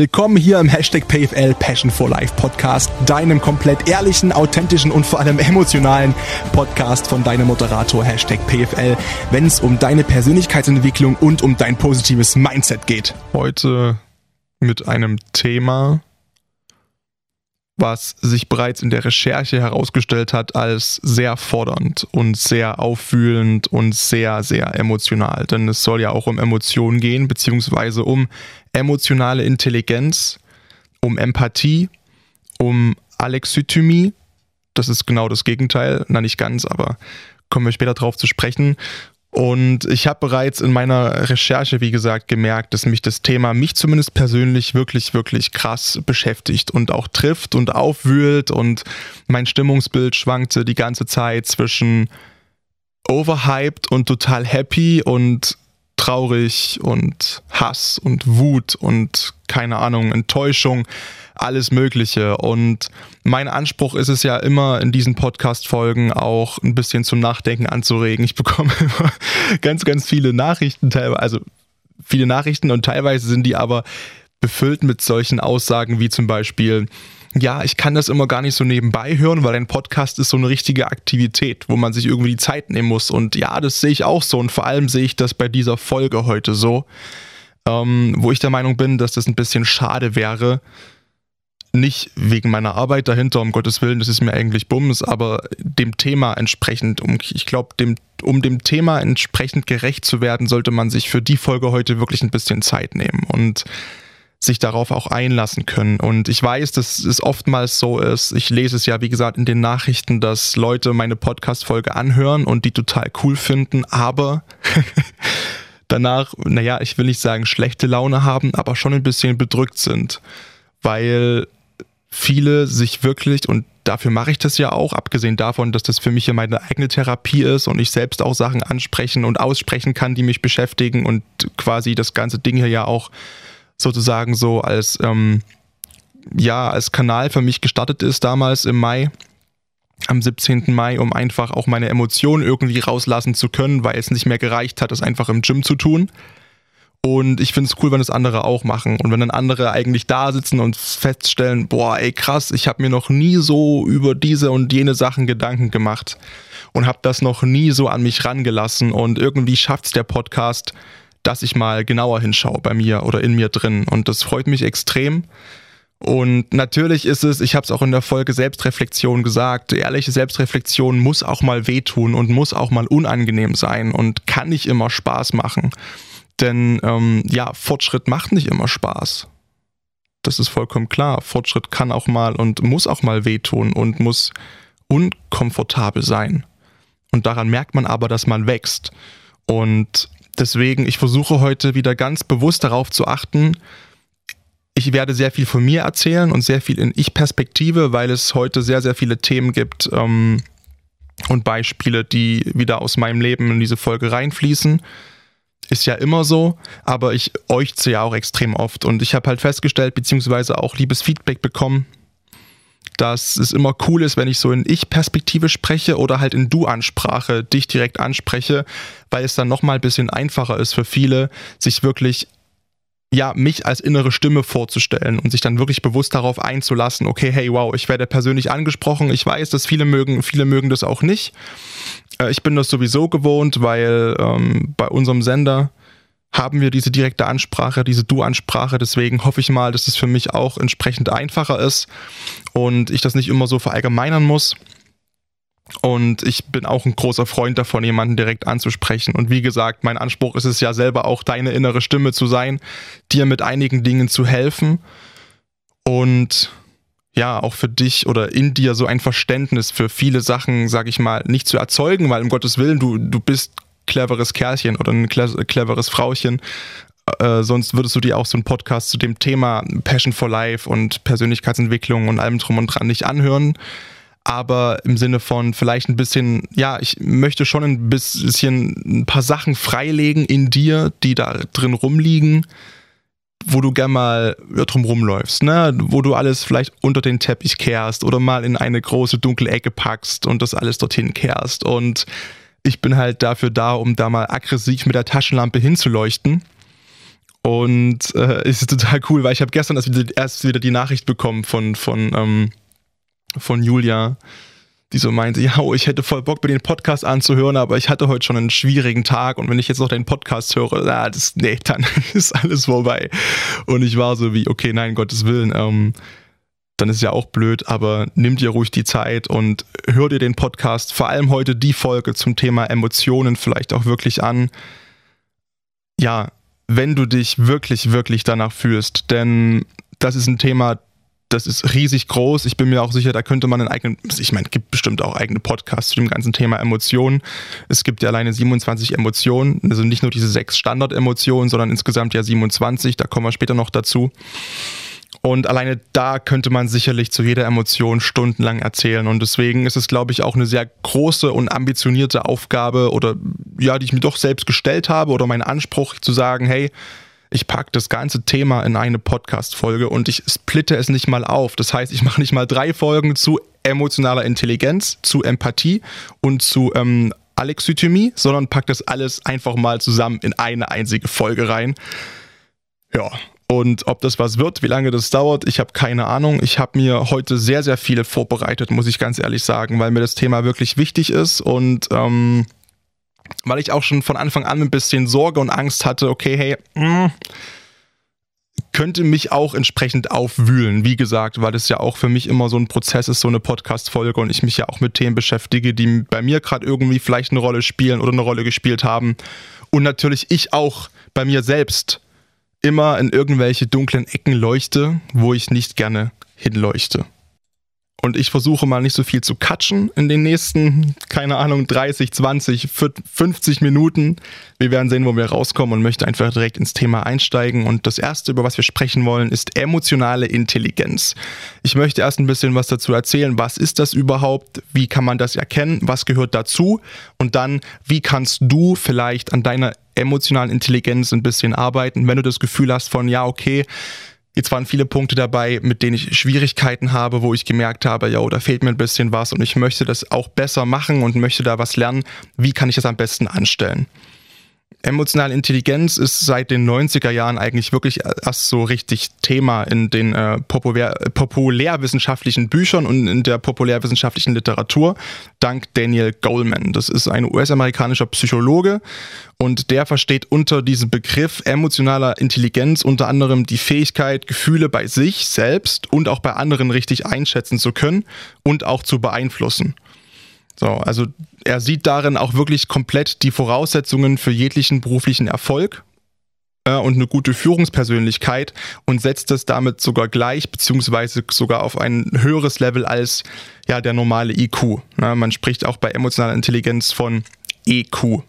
Willkommen hier im Hashtag PFL Passion for Life Podcast, deinem komplett ehrlichen, authentischen und vor allem emotionalen Podcast von deinem Moderator Hashtag PFL, wenn es um deine Persönlichkeitsentwicklung und um dein positives Mindset geht. Heute mit einem Thema, was sich bereits in der Recherche herausgestellt hat als sehr fordernd und sehr auffühlend und sehr, sehr emotional. Denn es soll ja auch um Emotionen gehen, beziehungsweise um emotionale Intelligenz, um Empathie, um Alexithymie. Das ist genau das Gegenteil. Na, nicht ganz, aber kommen wir später drauf zu sprechen. Und ich habe bereits in meiner Recherche, wie gesagt, gemerkt, dass mich das Thema, mich zumindest persönlich, wirklich, wirklich krass beschäftigt und auch trifft und aufwühlt. Und mein Stimmungsbild schwankte die ganze Zeit zwischen overhyped und total happy und traurig und Hass und Wut und keine Ahnung, Enttäuschung alles Mögliche. Und mein Anspruch ist es ja immer, in diesen Podcast-Folgen auch ein bisschen zum Nachdenken anzuregen. Ich bekomme immer ganz, ganz viele Nachrichten, also viele Nachrichten und teilweise sind die aber befüllt mit solchen Aussagen wie zum Beispiel, ja, ich kann das immer gar nicht so nebenbei hören, weil ein Podcast ist so eine richtige Aktivität, wo man sich irgendwie die Zeit nehmen muss. Und ja, das sehe ich auch so. Und vor allem sehe ich das bei dieser Folge heute so, ähm, wo ich der Meinung bin, dass das ein bisschen schade wäre, nicht wegen meiner Arbeit dahinter, um Gottes Willen, das ist mir eigentlich Bums, aber dem Thema entsprechend, um, ich glaube, dem, um dem Thema entsprechend gerecht zu werden, sollte man sich für die Folge heute wirklich ein bisschen Zeit nehmen und sich darauf auch einlassen können. Und ich weiß, dass es oftmals so ist, ich lese es ja, wie gesagt, in den Nachrichten, dass Leute meine Podcast-Folge anhören und die total cool finden, aber danach, naja, ich will nicht sagen schlechte Laune haben, aber schon ein bisschen bedrückt sind, weil viele sich wirklich, und dafür mache ich das ja auch, abgesehen davon, dass das für mich ja meine eigene Therapie ist und ich selbst auch Sachen ansprechen und aussprechen kann, die mich beschäftigen und quasi das ganze Ding hier ja auch sozusagen so als, ähm, ja, als Kanal für mich gestartet ist damals im Mai am 17. Mai, um einfach auch meine Emotionen irgendwie rauslassen zu können, weil es nicht mehr gereicht hat, das einfach im Gym zu tun. Und ich finde es cool, wenn das andere auch machen. Und wenn dann andere eigentlich da sitzen und feststellen, boah, ey krass, ich habe mir noch nie so über diese und jene Sachen Gedanken gemacht und habe das noch nie so an mich rangelassen. Und irgendwie schafft es der Podcast, dass ich mal genauer hinschaue bei mir oder in mir drin. Und das freut mich extrem. Und natürlich ist es, ich habe es auch in der Folge Selbstreflexion gesagt, ehrliche Selbstreflexion muss auch mal wehtun und muss auch mal unangenehm sein und kann nicht immer Spaß machen. Denn ähm, ja, Fortschritt macht nicht immer Spaß. Das ist vollkommen klar. Fortschritt kann auch mal und muss auch mal wehtun und muss unkomfortabel sein. Und daran merkt man aber, dass man wächst. Und deswegen, ich versuche heute wieder ganz bewusst darauf zu achten, ich werde sehr viel von mir erzählen und sehr viel in Ich-Perspektive, weil es heute sehr, sehr viele Themen gibt ähm, und Beispiele, die wieder aus meinem Leben in diese Folge reinfließen. Ist ja immer so, aber ich euchze ja auch extrem oft. Und ich habe halt festgestellt, beziehungsweise auch liebes Feedback bekommen, dass es immer cool ist, wenn ich so in Ich-Perspektive spreche oder halt in Du-Ansprache dich direkt anspreche, weil es dann nochmal ein bisschen einfacher ist für viele, sich wirklich ja, mich als innere Stimme vorzustellen und sich dann wirklich bewusst darauf einzulassen, okay, hey, wow, ich werde persönlich angesprochen. Ich weiß, dass viele mögen, viele mögen das auch nicht. Äh, ich bin das sowieso gewohnt, weil ähm, bei unserem Sender haben wir diese direkte Ansprache, diese Du-Ansprache. Deswegen hoffe ich mal, dass es für mich auch entsprechend einfacher ist und ich das nicht immer so verallgemeinern muss. Und ich bin auch ein großer Freund davon, jemanden direkt anzusprechen. Und wie gesagt, mein Anspruch ist es ja selber auch, deine innere Stimme zu sein, dir mit einigen Dingen zu helfen und ja, auch für dich oder in dir so ein Verständnis für viele Sachen, sag ich mal, nicht zu erzeugen, weil um Gottes Willen, du, du bist cleveres Kerlchen oder ein cleveres Frauchen. Äh, sonst würdest du dir auch so einen Podcast zu dem Thema Passion for Life und Persönlichkeitsentwicklung und allem drum und dran nicht anhören aber im Sinne von vielleicht ein bisschen, ja, ich möchte schon ein bisschen ein paar Sachen freilegen in dir, die da drin rumliegen, wo du gern mal drum rumläufst, ne? Wo du alles vielleicht unter den Teppich kehrst oder mal in eine große dunkle Ecke packst und das alles dorthin kehrst. Und ich bin halt dafür da, um da mal aggressiv mit der Taschenlampe hinzuleuchten Und äh, ist total cool, weil ich habe gestern erst wieder, erst wieder die Nachricht bekommen von, von, ähm, von Julia, die so meinte, ja, oh, ich hätte voll Bock, mir den Podcast anzuhören, aber ich hatte heute schon einen schwierigen Tag und wenn ich jetzt noch den Podcast höre, na, das, nee, dann ist alles vorbei. Und ich war so wie, okay, nein, Gottes Willen, ähm, dann ist ja auch blöd, aber nimm dir ruhig die Zeit und hör dir den Podcast, vor allem heute die Folge zum Thema Emotionen vielleicht auch wirklich an. Ja, wenn du dich wirklich, wirklich danach fühlst, denn das ist ein Thema, das ist riesig groß. Ich bin mir auch sicher, da könnte man einen eigenen, ich meine, es gibt bestimmt auch eigene Podcasts zu dem ganzen Thema Emotionen. Es gibt ja alleine 27 Emotionen, also nicht nur diese sechs Standard-Emotionen, sondern insgesamt ja 27, da kommen wir später noch dazu. Und alleine da könnte man sicherlich zu jeder Emotion stundenlang erzählen. Und deswegen ist es, glaube ich, auch eine sehr große und ambitionierte Aufgabe oder ja, die ich mir doch selbst gestellt habe oder mein Anspruch zu sagen, hey, ich packe das ganze Thema in eine Podcast-Folge und ich splitte es nicht mal auf. Das heißt, ich mache nicht mal drei Folgen zu emotionaler Intelligenz, zu Empathie und zu ähm, Alexithymie, sondern packe das alles einfach mal zusammen in eine einzige Folge rein. Ja, und ob das was wird, wie lange das dauert, ich habe keine Ahnung. Ich habe mir heute sehr, sehr viel vorbereitet, muss ich ganz ehrlich sagen, weil mir das Thema wirklich wichtig ist und ähm, weil ich auch schon von Anfang an ein bisschen Sorge und Angst hatte, okay, hey, mh, mm, könnte mich auch entsprechend aufwühlen, wie gesagt, weil es ja auch für mich immer so ein Prozess ist, so eine Podcast-Folge und ich mich ja auch mit Themen beschäftige, die bei mir gerade irgendwie vielleicht eine Rolle spielen oder eine Rolle gespielt haben. Und natürlich ich auch bei mir selbst immer in irgendwelche dunklen Ecken leuchte, wo ich nicht gerne hinleuchte. Und ich versuche mal nicht so viel zu katschen in den nächsten, keine Ahnung, 30, 20, 50 Minuten. Wir werden sehen, wo wir rauskommen und möchte einfach direkt ins Thema einsteigen. Und das erste, über was wir sprechen wollen, ist emotionale Intelligenz. Ich möchte erst ein bisschen was dazu erzählen. Was ist das überhaupt? Wie kann man das erkennen? Was gehört dazu? Und dann, wie kannst du vielleicht an deiner emotionalen Intelligenz ein bisschen arbeiten, wenn du das Gefühl hast von, ja, okay, Jetzt waren viele Punkte dabei, mit denen ich Schwierigkeiten habe, wo ich gemerkt habe, ja, da fehlt mir ein bisschen was und ich möchte das auch besser machen und möchte da was lernen. Wie kann ich das am besten anstellen? Emotionale Intelligenz ist seit den 90er Jahren eigentlich wirklich erst so richtig Thema in den äh, populär, populärwissenschaftlichen Büchern und in der populärwissenschaftlichen Literatur, dank Daniel Goleman. Das ist ein US-amerikanischer Psychologe und der versteht unter diesem Begriff emotionaler Intelligenz unter anderem die Fähigkeit, Gefühle bei sich selbst und auch bei anderen richtig einschätzen zu können und auch zu beeinflussen. So, also er sieht darin auch wirklich komplett die Voraussetzungen für jeglichen beruflichen Erfolg äh, und eine gute Führungspersönlichkeit und setzt das damit sogar gleich, beziehungsweise sogar auf ein höheres Level als ja, der normale IQ. Ja, man spricht auch bei emotionaler Intelligenz von EQ.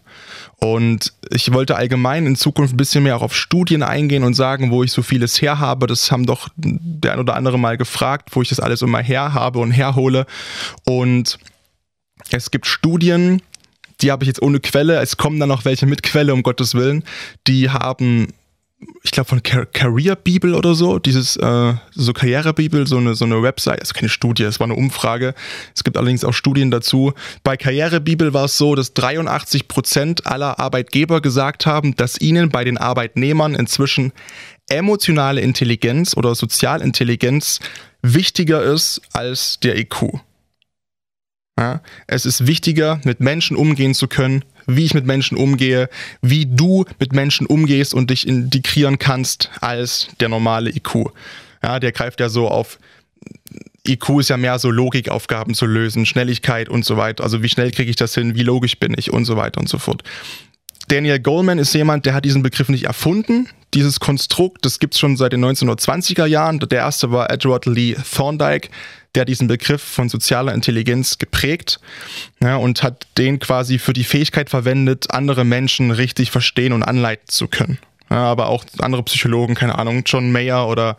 Und ich wollte allgemein in Zukunft ein bisschen mehr auch auf Studien eingehen und sagen, wo ich so vieles her habe. Das haben doch der ein oder andere mal gefragt, wo ich das alles immer her habe und herhole. Und es gibt Studien, die habe ich jetzt ohne Quelle, es kommen dann noch welche mit Quelle, um Gottes Willen, die haben ich glaube von Car Career Bibel oder so, dieses äh, so Karrierebibel, so eine so eine Website, also keine Studie, es war eine Umfrage. Es gibt allerdings auch Studien dazu. Bei Karrierebibel war es so, dass 83 Prozent aller Arbeitgeber gesagt haben, dass ihnen bei den Arbeitnehmern inzwischen emotionale Intelligenz oder Sozialintelligenz wichtiger ist als der IQ. Ja, es ist wichtiger, mit Menschen umgehen zu können, wie ich mit Menschen umgehe, wie du mit Menschen umgehst und dich integrieren kannst, als der normale IQ. Ja, der greift ja so auf IQ ist ja mehr so Logikaufgaben zu lösen, Schnelligkeit und so weiter. Also wie schnell kriege ich das hin, wie logisch bin ich und so weiter und so fort. Daniel Goleman ist jemand, der hat diesen Begriff nicht erfunden. Dieses Konstrukt, das gibt es schon seit den 1920er Jahren. Der erste war Edward Lee Thorndike, der diesen Begriff von sozialer Intelligenz geprägt ja, und hat den quasi für die Fähigkeit verwendet, andere Menschen richtig verstehen und anleiten zu können. Ja, aber auch andere Psychologen, keine Ahnung, John Mayer oder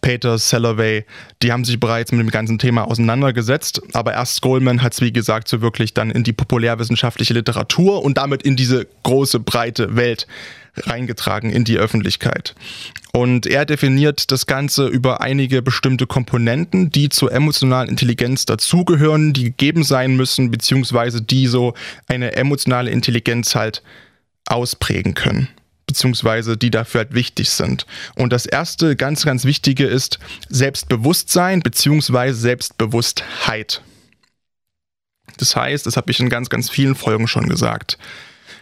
Peter Salovey, die haben sich bereits mit dem ganzen Thema auseinandergesetzt. Aber erst Goldman hat es, wie gesagt, so wirklich dann in die populärwissenschaftliche Literatur und damit in diese große, breite Welt reingetragen, in die Öffentlichkeit. Und er definiert das Ganze über einige bestimmte Komponenten, die zur emotionalen Intelligenz dazugehören, die gegeben sein müssen, beziehungsweise die so eine emotionale Intelligenz halt ausprägen können. beziehungsweise die dafür halt wichtig sind. Und das erste ganz, ganz wichtige ist Selbstbewusstsein beziehungsweise Selbstbewusstheit. Das heißt, das habe ich in ganz, ganz vielen Folgen schon gesagt,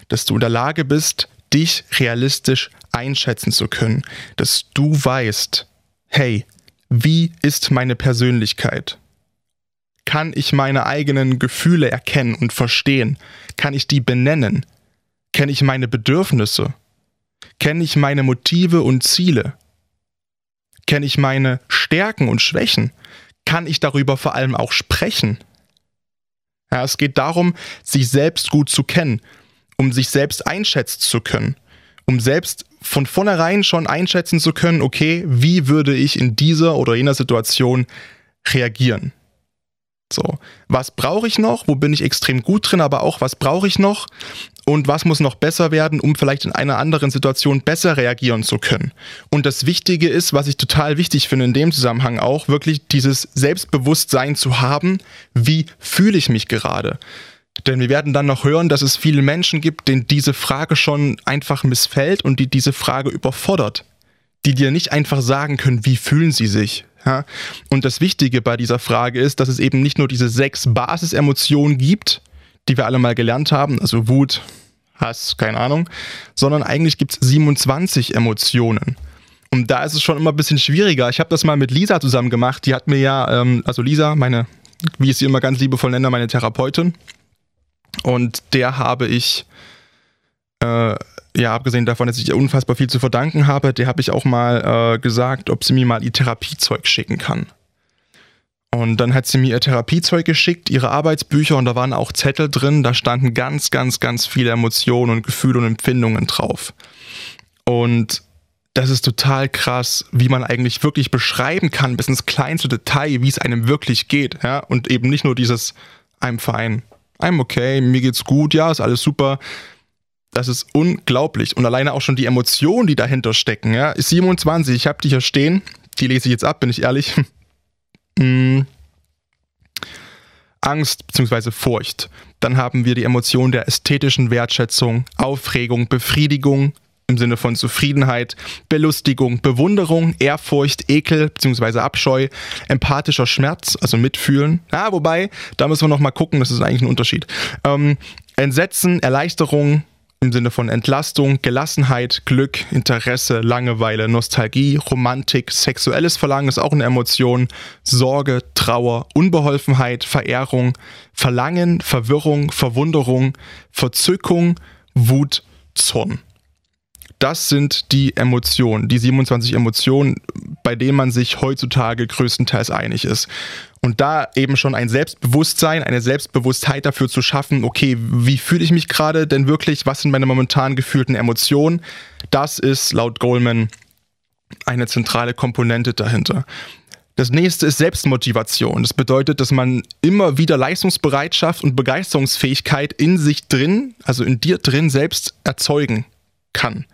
dass du in der Lage bist, dich realistisch einschätzen zu können, dass du weißt, hey, wie ist meine Persönlichkeit? Kann ich meine eigenen Gefühle erkennen und verstehen? Kann ich die benennen? Kenne ich meine Bedürfnisse? Kenne ich meine Motive und Ziele? Kenne ich meine Stärken und Schwächen? Kann ich darüber vor allem auch sprechen? Ja, es geht darum, sich selbst gut zu kennen, um sich selbst einschätzen zu können, um selbst von vornherein schon einschätzen zu können, okay, wie würde ich in dieser oder jener Situation reagieren? So, was brauche ich noch? Wo bin ich extrem gut drin? Aber auch, was brauche ich noch? Und was muss noch besser werden, um vielleicht in einer anderen Situation besser reagieren zu können? Und das Wichtige ist, was ich total wichtig finde in dem Zusammenhang auch, wirklich dieses Selbstbewusstsein zu haben, wie fühle ich mich gerade? Denn wir werden dann noch hören, dass es viele Menschen gibt, denen diese Frage schon einfach missfällt und die diese Frage überfordert. Die dir nicht einfach sagen können, wie fühlen sie sich, ja? Und das Wichtige bei dieser Frage ist, dass es eben nicht nur diese sechs Basisemotionen gibt, die wir alle mal gelernt haben, also Wut, Hass, keine Ahnung, sondern eigentlich gibt es 27 Emotionen. Und da ist es schon immer ein bisschen schwieriger. Ich habe das mal mit Lisa zusammen gemacht. Die hat mir ja, ähm, also Lisa, meine, wie ich sie immer ganz liebevoll nenne, meine Therapeutin. Und der habe ich äh, ja, abgesehen davon, dass ich ihr unfassbar viel zu verdanken habe, der habe ich auch mal äh, gesagt, ob sie mir mal ihr Therapiezeug schicken kann. Und dann hat sie mir ihr Therapiezeug geschickt, ihre Arbeitsbücher und da waren auch Zettel drin, da standen ganz, ganz, ganz viele Emotionen und Gefühle und Empfindungen drauf. Und das ist total krass, wie man eigentlich wirklich beschreiben kann, bis ins kleinste Detail, wie es einem wirklich geht. Ja? Und eben nicht nur dieses I'm fine, I'm okay, mir geht's gut, ja, ist alles super, das ist unglaublich. Und alleine auch schon die Emotionen, die dahinter stecken. Ja, 27, ich habe die hier stehen. Die lese ich jetzt ab, bin ich ehrlich. hm. Angst bzw. Furcht. Dann haben wir die Emotion der ästhetischen Wertschätzung, Aufregung, Befriedigung im Sinne von Zufriedenheit, Belustigung, Bewunderung, Ehrfurcht, Ekel bzw. Abscheu, empathischer Schmerz, also Mitfühlen. Ja, wobei, da müssen wir nochmal gucken, das ist eigentlich ein Unterschied. Ähm, Entsetzen, Erleichterung, im Sinne von Entlastung, Gelassenheit, Glück, Interesse, Langeweile, Nostalgie, Romantik, sexuelles Verlangen ist auch eine Emotion, Sorge, Trauer, Unbeholfenheit, Verehrung, Verlangen, Verwirrung, Verwunderung, Verzückung, Wut, Zorn. Das sind die Emotionen, die 27 Emotionen, bei denen man sich heutzutage größtenteils einig ist. Und da eben schon ein Selbstbewusstsein, eine Selbstbewusstheit dafür zu schaffen, okay, wie fühle ich mich gerade denn wirklich, was sind meine momentan gefühlten Emotionen, das ist laut Goldman eine zentrale Komponente dahinter. Das nächste ist Selbstmotivation. Das bedeutet, dass man immer wieder Leistungsbereitschaft und Begeisterungsfähigkeit in sich drin, also in dir drin selbst erzeugen kann.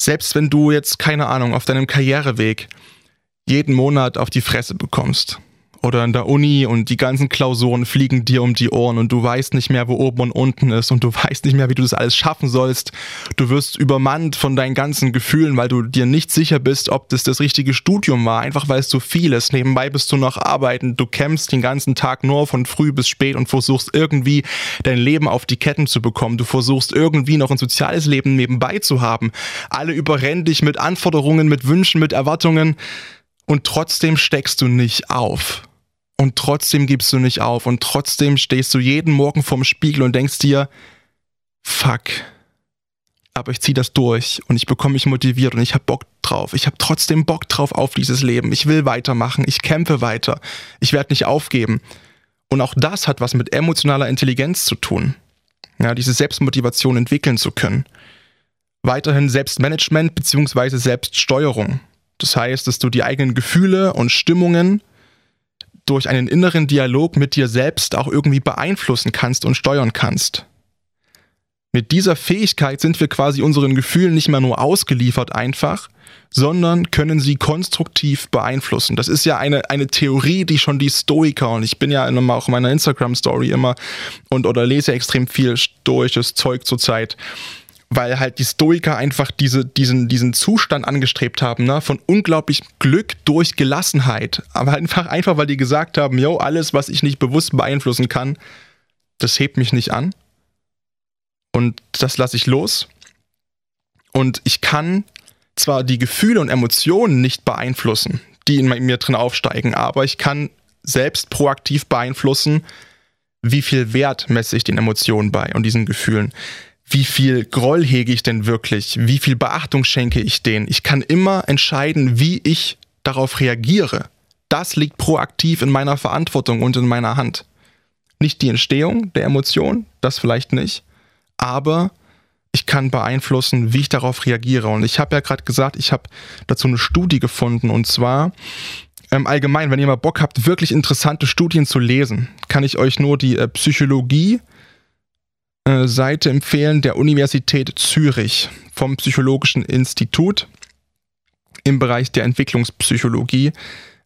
Selbst wenn du jetzt, keine Ahnung, auf deinem Karriereweg jeden Monat auf die Fresse bekommst oder in der Uni und die ganzen Klausuren fliegen dir um die Ohren und du weißt nicht mehr, wo oben und unten ist und du weißt nicht mehr, wie du das alles schaffen sollst. Du wirst übermannt von deinen ganzen Gefühlen, weil du dir nicht sicher bist, ob das das richtige Studium war, einfach weil es so viel ist. Nebenbei bist du noch arbeiten, du kämpfst den ganzen Tag nur von früh bis spät und versuchst irgendwie dein Leben auf die Ketten zu bekommen. Du versuchst irgendwie noch ein soziales Leben nebenbei zu haben. Alle überrennen dich mit Anforderungen, mit Wünschen, mit Erwartungen und trotzdem steckst du nicht auf. Und trotzdem gibst du nicht auf und trotzdem stehst du jeden Morgen vorm Spiegel und denkst dir, fuck, aber ich ziehe das durch und ich bekomme mich motiviert und ich habe Bock drauf. Ich habe trotzdem Bock drauf auf dieses Leben. Ich will weitermachen, ich kämpfe weiter. Ich werde nicht aufgeben. Und auch das hat was mit emotionaler Intelligenz zu tun. Ja, diese Selbstmotivation entwickeln zu können. Weiterhin Selbstmanagement bzw. Selbststeuerung. Das heißt, dass du die eigenen Gefühle und Stimmungen durch einen inneren Dialog mit dir selbst auch irgendwie beeinflussen kannst und steuern kannst. Mit dieser Fähigkeit sind wir quasi unseren Gefühlen nicht mehr nur ausgeliefert einfach, sondern können sie konstruktiv beeinflussen. Das ist ja eine, eine Theorie, die schon die Stoiker, und ich bin ja in, auch in meiner Instagram-Story immer und oder lese extrem viel stoisches Zeug zurzeit. Weil halt die Stoiker einfach diese, diesen, diesen Zustand angestrebt haben, ne, von unglaublich Glück durch Gelassenheit. Aber einfach, einfach, weil die gesagt haben, yo, alles, was ich nicht bewusst beeinflussen kann, das hebt mich nicht an. Und das lasse ich los. Und ich kann zwar die Gefühle und Emotionen nicht beeinflussen, die in mir drin aufsteigen, aber ich kann selbst proaktiv beeinflussen, wie viel Wert messe ich den Emotionen bei und diesen Gefühlen wie viel Groll hege ich denn wirklich, wie viel Beachtung schenke ich denen. Ich kann immer entscheiden, wie ich darauf reagiere. Das liegt proaktiv in meiner Verantwortung und in meiner Hand. Nicht die Entstehung der Emotion, das vielleicht nicht, aber ich kann beeinflussen, wie ich darauf reagiere. Und ich habe ja gerade gesagt, ich habe dazu eine Studie gefunden und zwar ähm, allgemein, wenn ihr mal Bock habt, wirklich interessante Studien zu lesen, kann ich euch nur die äh, Psychologie äh, Seite empfehlen der Universität Zürich vom Psychologischen Institut im Bereich der Entwicklungspsychologie.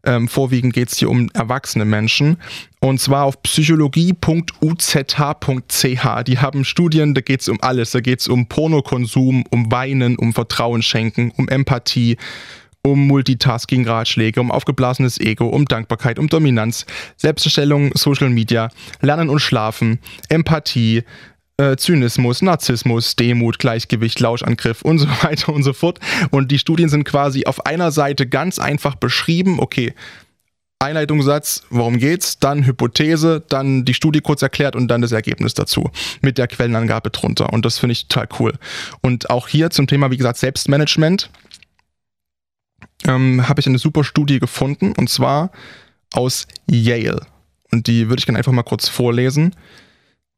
Ähm, vorwiegend geht es hier um erwachsene Menschen. Und zwar auf psychologie.uzh.ch. Die haben Studien, da geht es um alles. Da geht es um Pornokonsum, um Weinen, um Vertrauen schenken, um Empathie, um Multitasking-Ratschläge, um aufgeblasenes Ego, um Dankbarkeit, um Dominanz, Selbsterstellung, Social Media, Lernen und Schlafen, Empathie, äh, Zynismus, Narzissmus, Demut, Gleichgewicht, Lauschangriff und so weiter und so fort. Und die Studien sind quasi auf einer Seite ganz einfach beschrieben, okay, Einleitungssatz, worum geht's, dann Hypothese, dann die Studie kurz erklärt und dann das Ergebnis dazu mit der Quellenangabe drunter. Und das finde ich total cool. Und auch hier zum Thema, wie gesagt, Selbstmanagement ähm, habe ich eine super Studie gefunden und zwar aus Yale. Und die würde ich gerne einfach mal kurz vorlesen.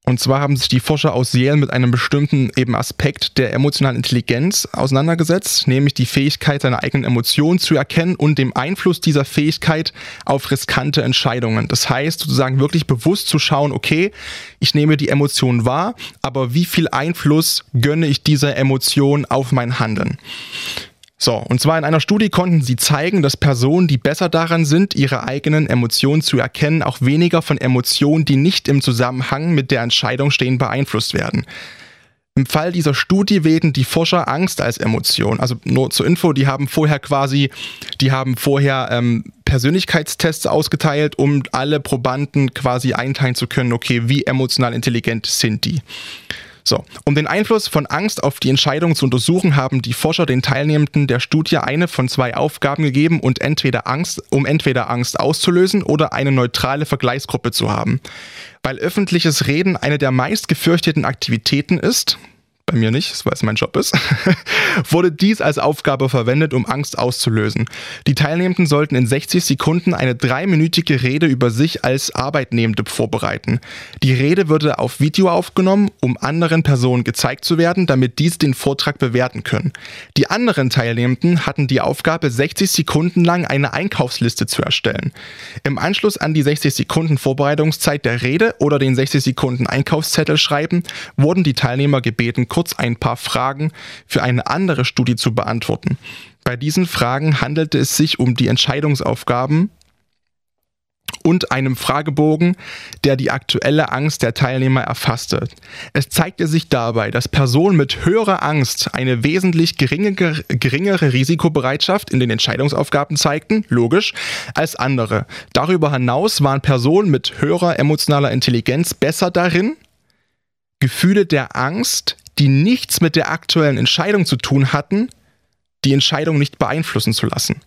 Und zwar haben sich die Forscher aus Yale mit einem bestimmten eben Aspekt der emotionalen Intelligenz auseinandergesetzt, nämlich die Fähigkeit, seine eigenen Emotionen zu erkennen und dem Einfluss dieser Fähigkeit auf riskante Entscheidungen. Das heißt, sozusagen wirklich bewusst zu schauen, okay, ich nehme die Emotion wahr, aber wie viel Einfluss gönne ich dieser Emotion auf mein Handeln? So, und zwar in einer Studie konnten sie zeigen, dass Personen, die besser daran sind, ihre eigenen Emotionen zu erkennen, auch weniger von Emotionen, die nicht im Zusammenhang mit der Entscheidung stehen, beeinflusst werden. Im Fall dieser Studie wählten die Forscher Angst als Emotion. Also nur zur Info, die haben vorher quasi, die haben vorher ähm, Persönlichkeitstests ausgeteilt, um alle Probanden quasi einteilen zu können, okay, wie emotional intelligent sind die. So, um den Einfluss von Angst auf die Entscheidung zu untersuchen, haben die Forscher den Teilnehmenden der Studie eine von zwei Aufgaben gegeben und entweder Angst, um entweder Angst auszulösen oder eine neutrale Vergleichsgruppe zu haben. Weil öffentliches Reden eine der meist gefürchteten Aktivitäten ist, bei mir nicht, weil es mein Job ist, wurde dies als Aufgabe verwendet, um Angst auszulösen. Die Teilnehmenden sollten in 60 Sekunden eine dreiminütige Rede über sich als Arbeitnehmende vorbereiten. Die Rede würde auf Video aufgenommen, um anderen Personen gezeigt zu werden, damit dies den Vortrag bewerten können. Die anderen Teilnehmenden hatten die Aufgabe, 60 Sekunden lang eine Einkaufsliste zu erstellen. Im Anschluss an die 60 Sekunden Vorbereitungszeit der Rede oder den 60 Sekunden Einkaufszettel schreiben, wurden die Teilnehmer gebeten, kurz ein paar Fragen für eine andere Studie zu beantworten. Bei diesen Fragen handelte es sich um die Entscheidungsaufgaben und einem Fragebogen, der die aktuelle Angst der Teilnehmer erfasste. Es zeigte sich dabei, dass Personen mit höherer Angst eine wesentlich geringere, geringere Risikobereitschaft in den Entscheidungsaufgaben zeigten, logisch, als andere. Darüber hinaus waren Personen mit höherer emotionaler Intelligenz besser darin, Gefühle der Angst die nichts mit der aktuellen Entscheidung zu tun hatten, die Entscheidung nicht beeinflussen zu lassen.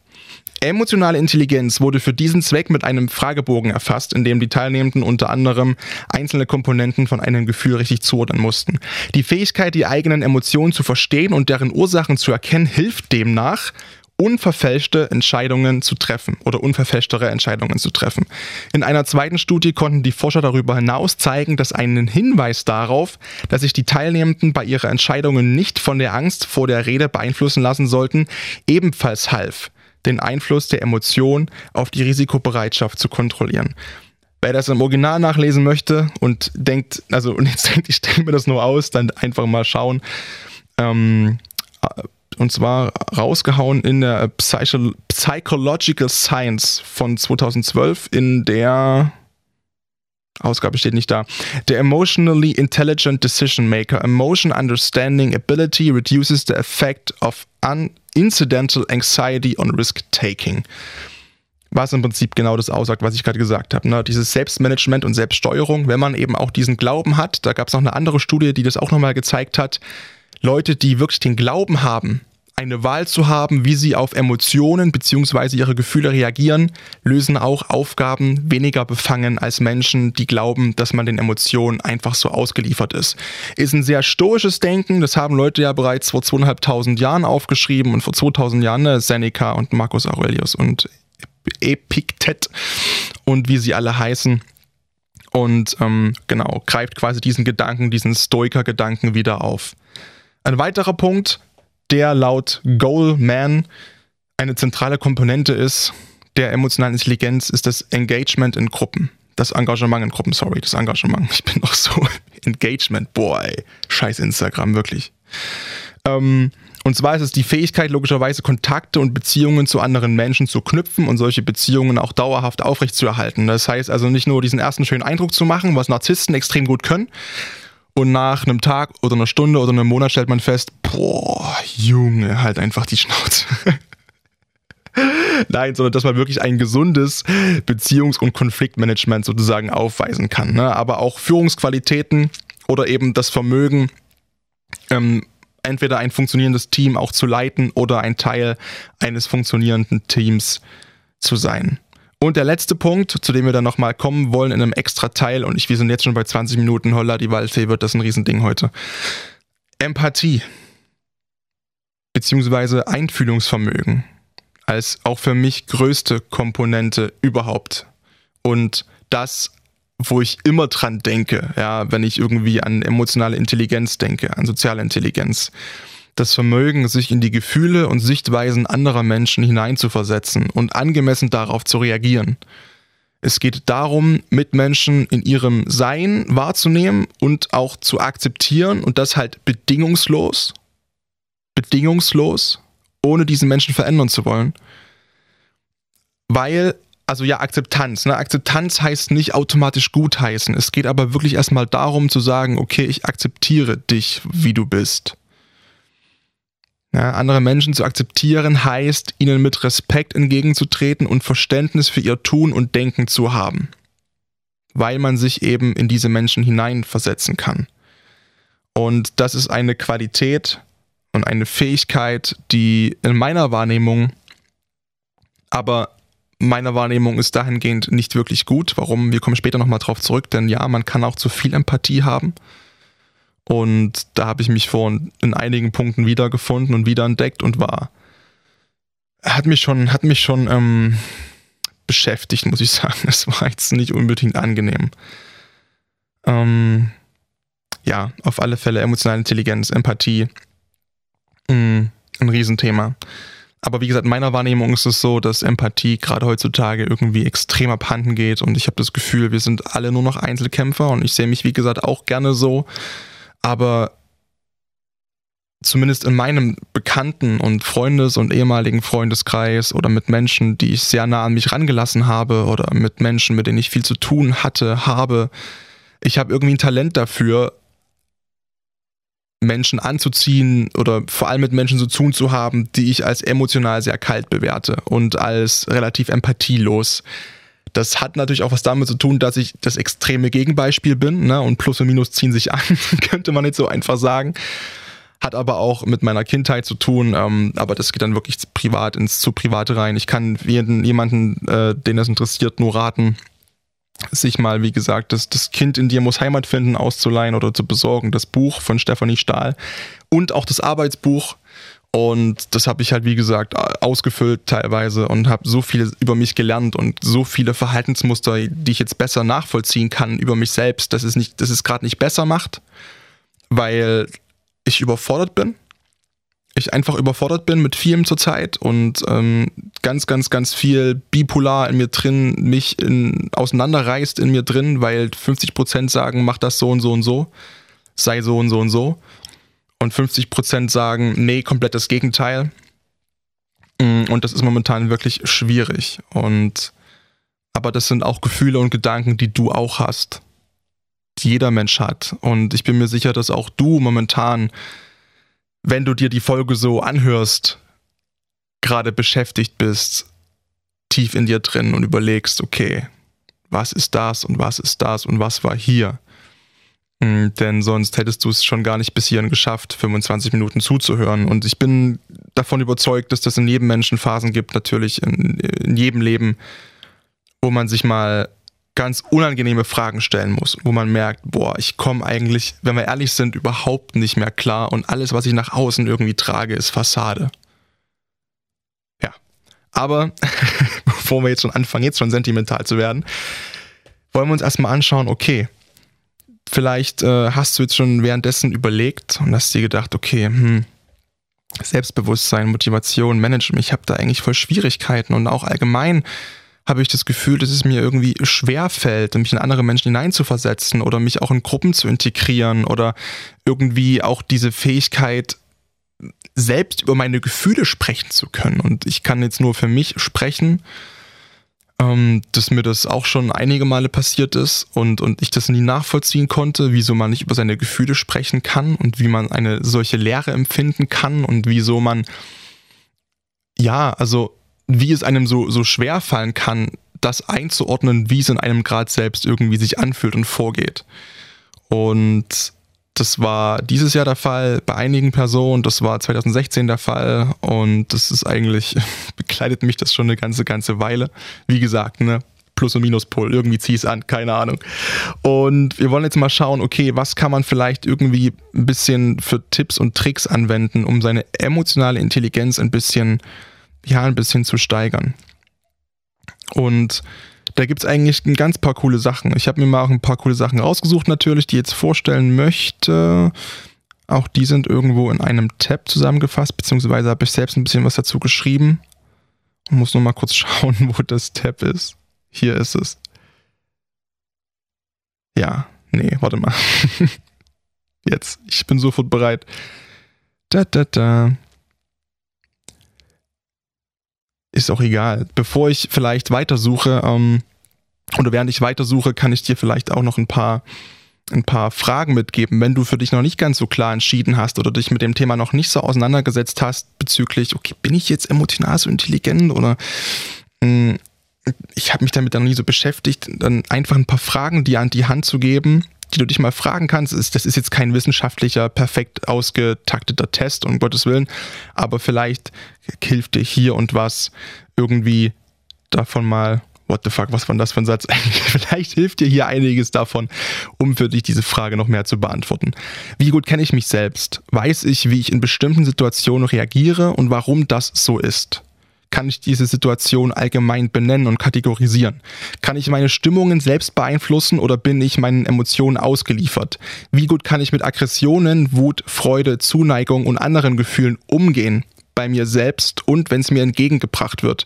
Emotionale Intelligenz wurde für diesen Zweck mit einem Fragebogen erfasst, in dem die Teilnehmenden unter anderem einzelne Komponenten von einem Gefühl richtig zuordnen mussten. Die Fähigkeit, die eigenen Emotionen zu verstehen und deren Ursachen zu erkennen, hilft demnach, unverfälschte Entscheidungen zu treffen oder unverfälschtere Entscheidungen zu treffen. In einer zweiten Studie konnten die Forscher darüber hinaus zeigen, dass einen Hinweis darauf, dass sich die Teilnehmenden bei ihren Entscheidungen nicht von der Angst vor der Rede beeinflussen lassen sollten, ebenfalls half, den Einfluss der Emotion auf die Risikobereitschaft zu kontrollieren. Wer das im Original nachlesen möchte und denkt, also und jetzt denkt, ich stelle mir das nur aus, dann einfach mal schauen. Ähm, und zwar rausgehauen in der Psycho Psychological Science von 2012 in der Ausgabe steht nicht da. The emotionally intelligent decision maker. Emotion understanding ability reduces the effect of incidental anxiety on risk taking. Was im Prinzip genau das aussagt, was ich gerade gesagt habe. Ne? Dieses Selbstmanagement und Selbststeuerung, wenn man eben auch diesen Glauben hat, da gab es noch eine andere Studie, die das auch nochmal gezeigt hat, Leute, die wirklich den Glauben haben, eine Wahl zu haben, wie sie auf Emotionen bzw. ihre Gefühle reagieren, lösen auch Aufgaben weniger befangen als Menschen, die glauben, dass man den Emotionen einfach so ausgeliefert ist. Ist ein sehr stoisches Denken, das haben Leute ja bereits vor zweieinhalbtausend Jahren aufgeschrieben und vor 2000 Jahren ne, Seneca und Marcus Aurelius und Epiktet und wie sie alle heißen. Und ähm, genau, greift quasi diesen Gedanken, diesen Stoiker-Gedanken wieder auf. Ein weiterer Punkt, der laut Goalman eine zentrale Komponente ist der emotionalen Intelligenz, ist das Engagement in Gruppen. Das Engagement in Gruppen, sorry, das Engagement. Ich bin noch so Engagement, boah, ey. Scheiß Instagram, wirklich. Ähm, und zwar ist es die Fähigkeit, logischerweise Kontakte und Beziehungen zu anderen Menschen zu knüpfen und solche Beziehungen auch dauerhaft aufrechtzuerhalten. Das heißt also nicht nur diesen ersten schönen Eindruck zu machen, was Narzissten extrem gut können, und nach einem Tag oder einer Stunde oder einem Monat stellt man fest, boah, Junge, halt einfach die Schnauze. Nein, sondern dass man wirklich ein gesundes Beziehungs- und Konfliktmanagement sozusagen aufweisen kann. Ne? Aber auch Führungsqualitäten oder eben das Vermögen, ähm, entweder ein funktionierendes Team auch zu leiten oder ein Teil eines funktionierenden Teams zu sein. Und der letzte Punkt, zu dem wir dann nochmal kommen wollen in einem extra Teil, und ich, wir sind jetzt schon bei 20 Minuten, holla, die Waldfee wird das ein Riesending heute. Empathie. Beziehungsweise Einfühlungsvermögen. Als auch für mich größte Komponente überhaupt. Und das, wo ich immer dran denke, ja, wenn ich irgendwie an emotionale Intelligenz denke, an soziale Intelligenz das Vermögen, sich in die Gefühle und Sichtweisen anderer Menschen hineinzuversetzen und angemessen darauf zu reagieren. Es geht darum, Mitmenschen in ihrem Sein wahrzunehmen und auch zu akzeptieren und das halt bedingungslos, bedingungslos, ohne diesen Menschen verändern zu wollen. Weil, also ja, Akzeptanz. Ne? Akzeptanz heißt nicht automatisch gutheißen. Es geht aber wirklich erstmal darum zu sagen, okay, ich akzeptiere dich, wie du bist. Ja, andere Menschen zu akzeptieren heißt, ihnen mit Respekt entgegenzutreten und Verständnis für ihr Tun und Denken zu haben. Weil man sich eben in diese Menschen hineinversetzen kann. Und das ist eine Qualität und eine Fähigkeit, die in meiner Wahrnehmung, aber meiner Wahrnehmung ist dahingehend nicht wirklich gut. Warum? Wir kommen später nochmal drauf zurück, denn ja, man kann auch zu viel Empathie haben. Und da habe ich mich vor in einigen Punkten wiedergefunden und wiederentdeckt und war, hat mich schon, hat mich schon ähm, beschäftigt, muss ich sagen. Es war jetzt nicht unbedingt angenehm. Ähm, ja, auf alle Fälle emotionale Intelligenz, Empathie, mh, mm, ein Riesenthema. Aber wie gesagt, meiner Wahrnehmung ist es so, dass Empathie gerade heutzutage irgendwie extrem abhanden geht und ich habe das Gefühl, wir sind alle nur noch Einzelkämpfer und ich sehe mich, wie gesagt, auch gerne so aber zumindest in meinem Bekannten- und Freundes- und ehemaligen Freundeskreis oder mit Menschen, die ich sehr nah an mich rangelassen habe oder mit Menschen, mit denen ich viel zu tun hatte, habe, ich habe irgendwie ein Talent dafür, Menschen anzuziehen oder vor allem mit Menschen zu tun zu haben, die ich als emotional sehr kalt bewerte und als relativ empathielos. Das hat natürlich auch was damit zu tun, dass ich das extreme Gegenbeispiel bin ne? und Plus und Minus ziehen sich an, könnte man nicht so einfach sagen. Hat aber auch mit meiner Kindheit zu tun, ähm, aber das geht dann wirklich privat ins zu Private rein. Ich kann jeden, jemanden, äh, den das interessiert, nur raten, sich mal, wie gesagt, das, das Kind in dir muss Heimat finden, auszuleihen oder zu besorgen. Das Buch von Stefanie Stahl und auch das Arbeitsbuch und das habe ich halt, wie gesagt, ausgefüllt teilweise und habe so viel über mich gelernt und so viele Verhaltensmuster, die ich jetzt besser nachvollziehen kann über mich selbst, dass es, es gerade nicht besser macht, weil ich überfordert bin. Ich einfach überfordert bin mit vielem zurzeit und ähm, ganz, ganz, ganz viel bipolar in mir drin, mich in, auseinanderreißt in mir drin, weil 50% sagen, mach das so und so und so, sei so und so und so und 50 Prozent sagen, nee, komplett das Gegenteil. Mm, und das ist momentan wirklich schwierig. Und aber das sind auch Gefühle und Gedanken, die du auch hast. die jeder Mensch hat. Und ich bin mir sicher, dass auch du momentan, wenn du dir die Folge so anhörst, gerade beschäftigt bist, tief in dir drin und überlegst, okay, was ist das und was ist das und was war hier? Hm, denn sonst hättest du es schon gar nicht bis hierhin geschafft, 25 Minuten zuzuhören. Und ich bin davon überzeugt, dass das in jedem Menschen Phasen gibt, natürlich in, in jedem Leben, wo man sich mal ganz unangenehme Fragen stellen muss, wo man merkt, boah, ich komme eigentlich, wenn wir ehrlich sind, überhaupt nicht mehr klar und alles, was ich nach außen irgendwie trage, ist Fassade. Ja. Aber bevor wir jetzt schon anfangen, jetzt schon sentimental zu werden, wollen wir uns erstmal anschauen, okay, vielleicht äh, hast du jetzt schon währenddessen überlegt und hast dir gedacht, okay, hm, Selbstbewusstsein, Motivation, Management, ich habe da eigentlich voll Schwierigkeiten und auch allgemein habe ich das Gefühl, dass es mir irgendwie schwer fällt, mich in andere Menschen hineinzuversetzen oder mich auch in Gruppen zu integrieren oder irgendwie auch diese Fähigkeit, selbst über meine Gefühle sprechen zu können. Und ich kann jetzt nur für mich sprechen ähm, dass mir das auch schon einige Male passiert ist und, und ich das nie nachvollziehen konnte, wieso man nicht über seine Gefühle sprechen kann und wie man eine solche Leere empfinden kann und wieso man, ja, also wie es einem so, so schwer fallen kann, das einzuordnen, wie es in einem Grad selbst irgendwie sich anfühlt und vorgeht. Und das war dieses Jahr der Fall bei einigen Personen, das war 2016 der Fall und das ist eigentlich, begleitet mich das schon eine ganze, ganze Weile. Wie gesagt, ne, Plus- und Minuspol, irgendwie zieh es an, keine Ahnung. Und wir wollen jetzt mal schauen, okay, was kann man vielleicht irgendwie ein bisschen für Tipps und Tricks anwenden, um seine emotionale Intelligenz ein bisschen, ja, ein bisschen zu steigern. Und da gibt es eigentlich ein ganz paar coole Sachen. Ich habe mir mal auch ein paar coole Sachen rausgesucht, natürlich, die ich jetzt vorstellen möchte. Auch die sind irgendwo in einem Tab zusammengefasst, beziehungsweise habe ich selbst ein bisschen was dazu geschrieben. Ich muss nur mal kurz schauen, wo das Tab ist. Hier ist es. Ja, nee, warte mal. Jetzt, ich bin sofort bereit. Da, da, da. Ist auch egal. Bevor ich vielleicht weitersuche, ähm, oder während ich weitersuche, kann ich dir vielleicht auch noch ein paar, ein paar Fragen mitgeben, wenn du für dich noch nicht ganz so klar entschieden hast oder dich mit dem Thema noch nicht so auseinandergesetzt hast bezüglich, okay, bin ich jetzt emotional so intelligent oder mh, hm, ich habe mich damit noch nie so beschäftigt, dann einfach ein paar Fragen dir an die Hand zu geben, die du dich mal fragen kannst. Das ist jetzt kein wissenschaftlicher, perfekt ausgetakteter Test, um Gottes Willen, aber vielleicht hilft dir hier und was irgendwie davon mal. What the fuck, was war das für ein Satz? vielleicht hilft dir hier einiges davon, um für dich diese Frage noch mehr zu beantworten. Wie gut kenne ich mich selbst? Weiß ich, wie ich in bestimmten Situationen reagiere und warum das so ist? Kann ich diese Situation allgemein benennen und kategorisieren? Kann ich meine Stimmungen selbst beeinflussen oder bin ich meinen Emotionen ausgeliefert? Wie gut kann ich mit Aggressionen, Wut, Freude, Zuneigung und anderen Gefühlen umgehen? Bei mir selbst und wenn es mir entgegengebracht wird?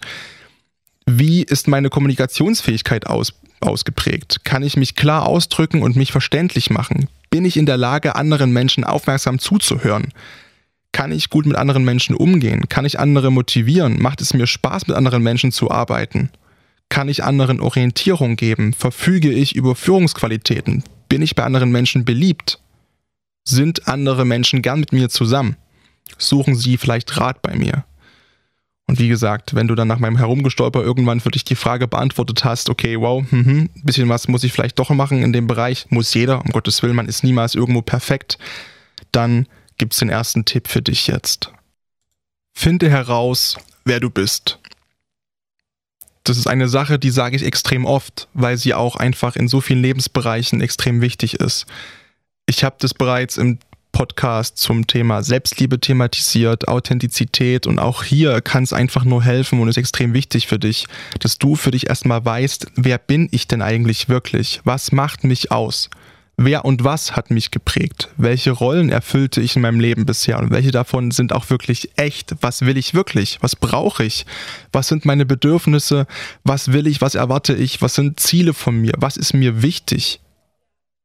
Wie ist meine Kommunikationsfähigkeit aus, ausgeprägt? Kann ich mich klar ausdrücken und mich verständlich machen? Bin ich in der Lage, anderen Menschen aufmerksam zuzuhören? Kann ich gut mit anderen Menschen umgehen? Kann ich andere motivieren? Macht es mir Spaß, mit anderen Menschen zu arbeiten? Kann ich anderen Orientierung geben? Verfüge ich über Führungsqualitäten? Bin ich bei anderen Menschen beliebt? Sind andere Menschen gern mit mir zusammen? Suchen sie vielleicht Rat bei mir? Und wie gesagt, wenn du dann nach meinem Herumgestolper irgendwann für dich die Frage beantwortet hast, okay, wow, ein bisschen was muss ich vielleicht doch machen in dem Bereich, muss jeder, um Gottes Willen, man ist niemals irgendwo perfekt, dann gibt es den ersten Tipp für dich jetzt. Finde heraus, wer du bist. Das ist eine Sache, die sage ich extrem oft, weil sie auch einfach in so vielen Lebensbereichen extrem wichtig ist. Ich habe das bereits im Podcast zum Thema Selbstliebe thematisiert, Authentizität und auch hier kann es einfach nur helfen und ist extrem wichtig für dich, dass du für dich erstmal weißt, wer bin ich denn eigentlich wirklich? Was macht mich aus? Wer und was hat mich geprägt? Welche Rollen erfüllte ich in meinem Leben bisher und welche davon sind auch wirklich echt? Was will ich wirklich? Was brauche ich? Was sind meine Bedürfnisse? Was will ich? Was erwarte ich? Was sind Ziele von mir? Was ist mir wichtig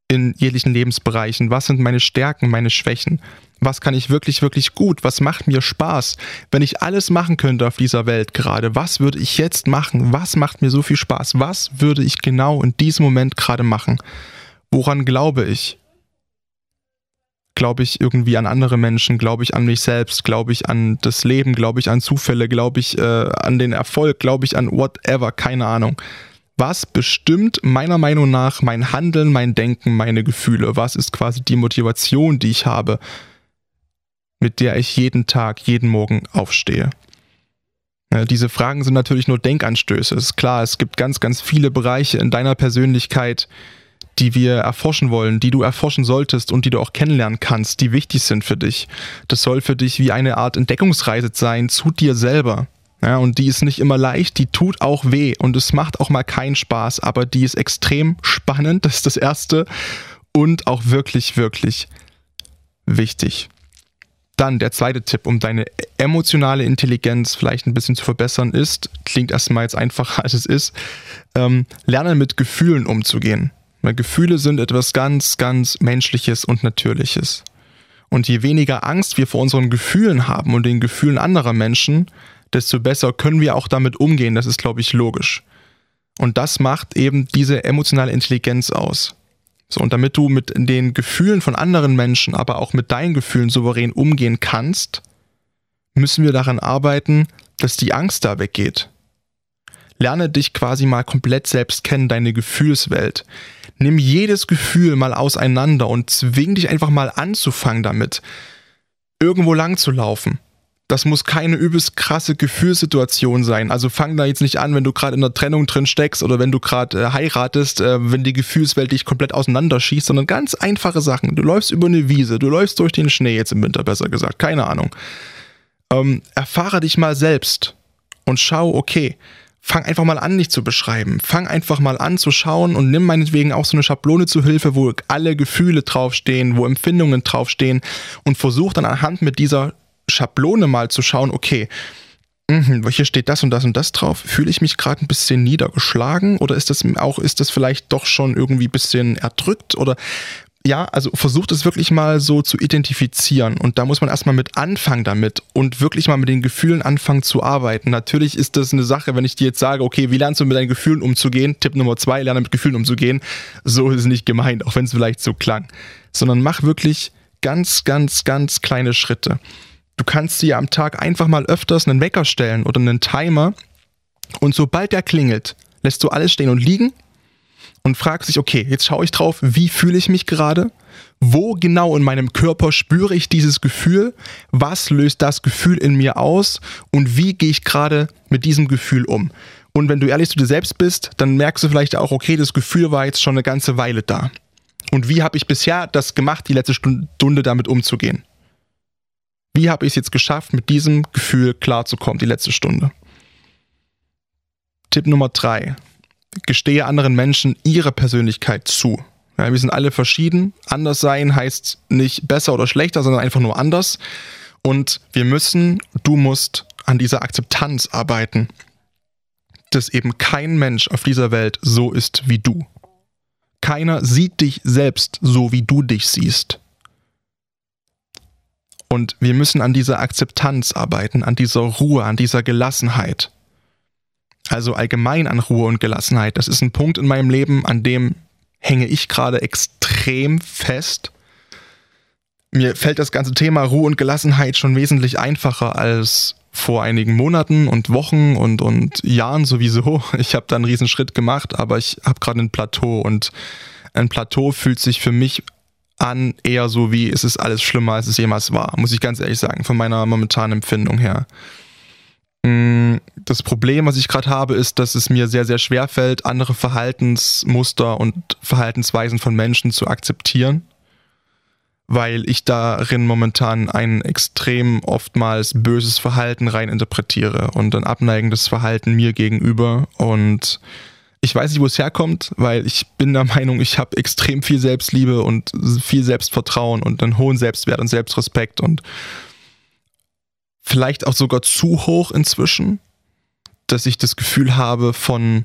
in jeglichen Lebensbereichen? Was sind meine Stärken, meine Schwächen? Was kann ich wirklich, wirklich gut? Was macht mir Spaß? Wenn ich alles machen könnte auf dieser Welt gerade, was würde ich jetzt machen? Was macht mir so viel Spaß? Was würde ich genau in diesem Moment gerade machen? Woran glaube ich? Glaube ich irgendwie an andere Menschen? Glaube ich an mich selbst? Glaube ich an das Leben? Glaube ich an Zufälle? Glaube ich äh, an den Erfolg? Glaube ich an whatever? Keine Ahnung. Was bestimmt meiner Meinung nach mein Handeln, mein Denken, meine Gefühle? Was ist quasi die Motivation, die ich habe, mit der ich jeden Tag, jeden Morgen aufstehe? Diese Fragen sind natürlich nur Denkanstöße. Es ist klar, es gibt ganz, ganz viele Bereiche in deiner Persönlichkeit, die wir erforschen wollen, die du erforschen solltest und die du auch kennenlernen kannst, die wichtig sind für dich. Das soll für dich wie eine Art Entdeckungsreise sein zu dir selber. Ja, und die ist nicht immer leicht, die tut auch weh und es macht auch mal keinen Spaß, aber die ist extrem spannend, das ist das Erste und auch wirklich, wirklich wichtig. Dann der zweite Tipp, um deine emotionale Intelligenz vielleicht ein bisschen zu verbessern, ist, klingt erstmal jetzt einfacher als es ist, ähm, lernen mit Gefühlen umzugehen. Gefühle sind etwas ganz, ganz Menschliches und Natürliches. Und je weniger Angst wir vor unseren Gefühlen haben und den Gefühlen anderer Menschen, desto besser können wir auch damit umgehen. Das ist, glaube ich, logisch. Und das macht eben diese emotionale Intelligenz aus. So, und damit du mit den Gefühlen von anderen Menschen, aber auch mit deinen Gefühlen souverän umgehen kannst, müssen wir daran arbeiten, dass die Angst da weggeht. Lerne dich quasi mal komplett selbst kennen, deine Gefühlswelt. Nimm jedes Gefühl mal auseinander und zwing dich einfach mal anzufangen damit, irgendwo lang zu laufen. Das muss keine übelst krasse Gefühlssituation sein. Also fang da jetzt nicht an, wenn du gerade in der Trennung drin steckst oder wenn du gerade äh, heiratest, äh, wenn die Gefühlswelt dich komplett auseinanderschießt, sondern ganz einfache Sachen. Du läufst über eine Wiese, du läufst durch den Schnee, jetzt im Winter besser gesagt, keine Ahnung. Ähm, erfahre dich mal selbst und schau, okay, fang einfach mal an, dich zu beschreiben. Fang einfach mal an zu schauen und nimm meinetwegen auch so eine Schablone zu Hilfe, wo alle Gefühle draufstehen, wo Empfindungen draufstehen und versuch dann anhand mit dieser Schablone mal zu schauen, okay, mh, hier steht das und das und das drauf. Fühle ich mich gerade ein bisschen niedergeschlagen oder ist das auch, ist das vielleicht doch schon irgendwie ein bisschen erdrückt oder ja, also versucht es wirklich mal so zu identifizieren und da muss man erstmal mit anfangen damit und wirklich mal mit den Gefühlen anfangen zu arbeiten. Natürlich ist das eine Sache, wenn ich dir jetzt sage, okay, wie lernst du mit deinen Gefühlen umzugehen? Tipp Nummer zwei, lerne mit Gefühlen umzugehen. So ist es nicht gemeint, auch wenn es vielleicht so klang. Sondern mach wirklich ganz, ganz, ganz kleine Schritte. Du kannst dir am Tag einfach mal öfters einen Wecker stellen oder einen Timer und sobald der klingelt, lässt du alles stehen und liegen und fragst dich, okay, jetzt schaue ich drauf, wie fühle ich mich gerade? Wo genau in meinem Körper spüre ich dieses Gefühl? Was löst das Gefühl in mir aus? Und wie gehe ich gerade mit diesem Gefühl um? Und wenn du ehrlich zu dir selbst bist, dann merkst du vielleicht auch, okay, das Gefühl war jetzt schon eine ganze Weile da. Und wie habe ich bisher das gemacht, die letzte Stunde damit umzugehen? Wie habe ich es jetzt geschafft, mit diesem Gefühl klarzukommen, die letzte Stunde? Tipp Nummer drei gestehe anderen Menschen ihre Persönlichkeit zu. Ja, wir sind alle verschieden. Anders sein heißt nicht besser oder schlechter, sondern einfach nur anders. Und wir müssen, du musst an dieser Akzeptanz arbeiten, dass eben kein Mensch auf dieser Welt so ist wie du. Keiner sieht dich selbst so, wie du dich siehst. Und wir müssen an dieser Akzeptanz arbeiten, an dieser Ruhe, an dieser Gelassenheit. Also allgemein an Ruhe und Gelassenheit. Das ist ein Punkt in meinem Leben, an dem hänge ich gerade extrem fest. Mir fällt das ganze Thema Ruhe und Gelassenheit schon wesentlich einfacher als vor einigen Monaten und Wochen und, und Jahren sowieso. Ich habe da einen riesen Schritt gemacht, aber ich habe gerade ein Plateau und ein Plateau fühlt sich für mich an eher so wie, es ist alles schlimmer, als es jemals war, muss ich ganz ehrlich sagen, von meiner momentanen Empfindung her. Mm, das Problem, was ich gerade habe, ist, dass es mir sehr, sehr schwer fällt, andere Verhaltensmuster und Verhaltensweisen von Menschen zu akzeptieren, weil ich darin momentan ein extrem oftmals böses Verhalten rein interpretiere und ein abneigendes Verhalten mir gegenüber. Und ich weiß nicht, wo es herkommt, weil ich bin der Meinung, ich habe extrem viel Selbstliebe und viel Selbstvertrauen und einen hohen Selbstwert und Selbstrespekt und vielleicht auch sogar zu hoch inzwischen, dass ich das Gefühl habe von,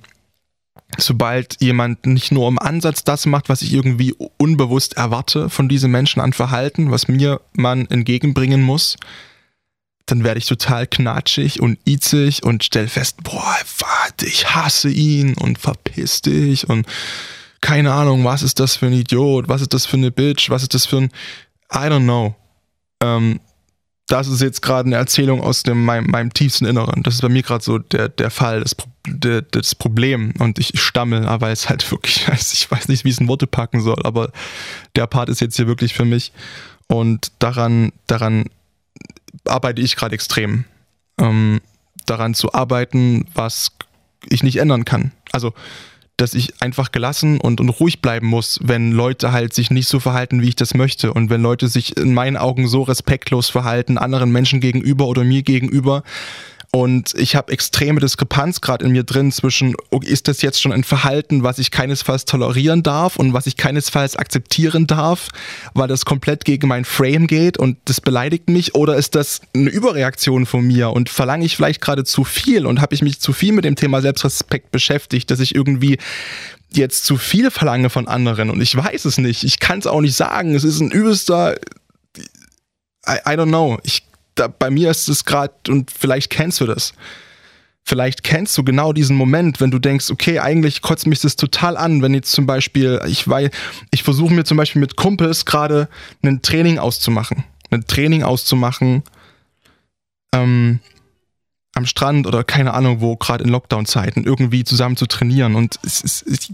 sobald jemand nicht nur im Ansatz das macht, was ich irgendwie unbewusst erwarte von diesen Menschen an Verhalten, was mir man entgegenbringen muss, dann werde ich total knatschig und izig und stell fest, boah, warte, ich hasse ihn und verpiss dich und keine Ahnung, was ist das für ein Idiot, was ist das für eine Bitch, was ist das für ein, I don't know. Ähm, das ist jetzt gerade eine Erzählung aus dem, meinem, meinem tiefsten Inneren. Das ist bei mir gerade so der, der Fall, das, das Problem. Und ich stammel, weil es halt wirklich, ich weiß nicht, wie ich es in Worte packen soll, aber der Part ist jetzt hier wirklich für mich. Und daran, daran arbeite ich gerade extrem. Ähm, daran zu arbeiten, was ich nicht ändern kann. Also dass ich einfach gelassen und, und ruhig bleiben muss, wenn Leute halt sich nicht so verhalten, wie ich das möchte. Und wenn Leute sich in meinen Augen so respektlos verhalten, anderen Menschen gegenüber oder mir gegenüber, und ich habe extreme Diskrepanz gerade in mir drin zwischen, ist das jetzt schon ein Verhalten, was ich keinesfalls tolerieren darf und was ich keinesfalls akzeptieren darf, weil das komplett gegen mein Frame geht und das beleidigt mich, oder ist das eine Überreaktion von mir und verlange ich vielleicht gerade zu viel und habe ich mich zu viel mit dem Thema Selbstrespekt beschäftigt, dass ich irgendwie jetzt zu viel verlange von anderen und ich weiß es nicht. Ich kann es auch nicht sagen. Es ist ein übelster I, I don't know. Ich da, bei mir ist es gerade, und vielleicht kennst du das. Vielleicht kennst du genau diesen Moment, wenn du denkst, okay, eigentlich kotzt mich das total an, wenn jetzt zum Beispiel, ich weiß, ich versuche mir zum Beispiel mit Kumpels gerade ein Training auszumachen. Ein Training auszumachen, ähm, am Strand oder keine Ahnung wo, gerade in Lockdown-Zeiten, irgendwie zusammen zu trainieren. Und es, es, es,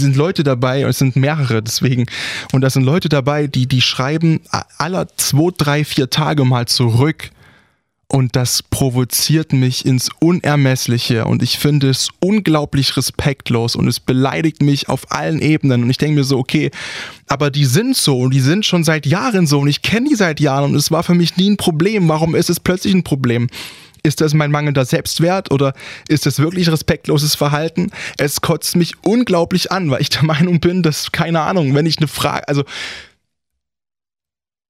sind Leute dabei, und es sind mehrere deswegen, und da sind Leute dabei, die, die schreiben aller zwei, drei, vier Tage mal zurück. Und das provoziert mich ins Unermessliche und ich finde es unglaublich respektlos und es beleidigt mich auf allen Ebenen. Und ich denke mir so, okay, aber die sind so und die sind schon seit Jahren so und ich kenne die seit Jahren und es war für mich nie ein Problem. Warum ist es plötzlich ein Problem? Ist das mein mangelnder Selbstwert oder ist das wirklich respektloses Verhalten? Es kotzt mich unglaublich an, weil ich der Meinung bin, dass, keine Ahnung, wenn ich eine Frage, also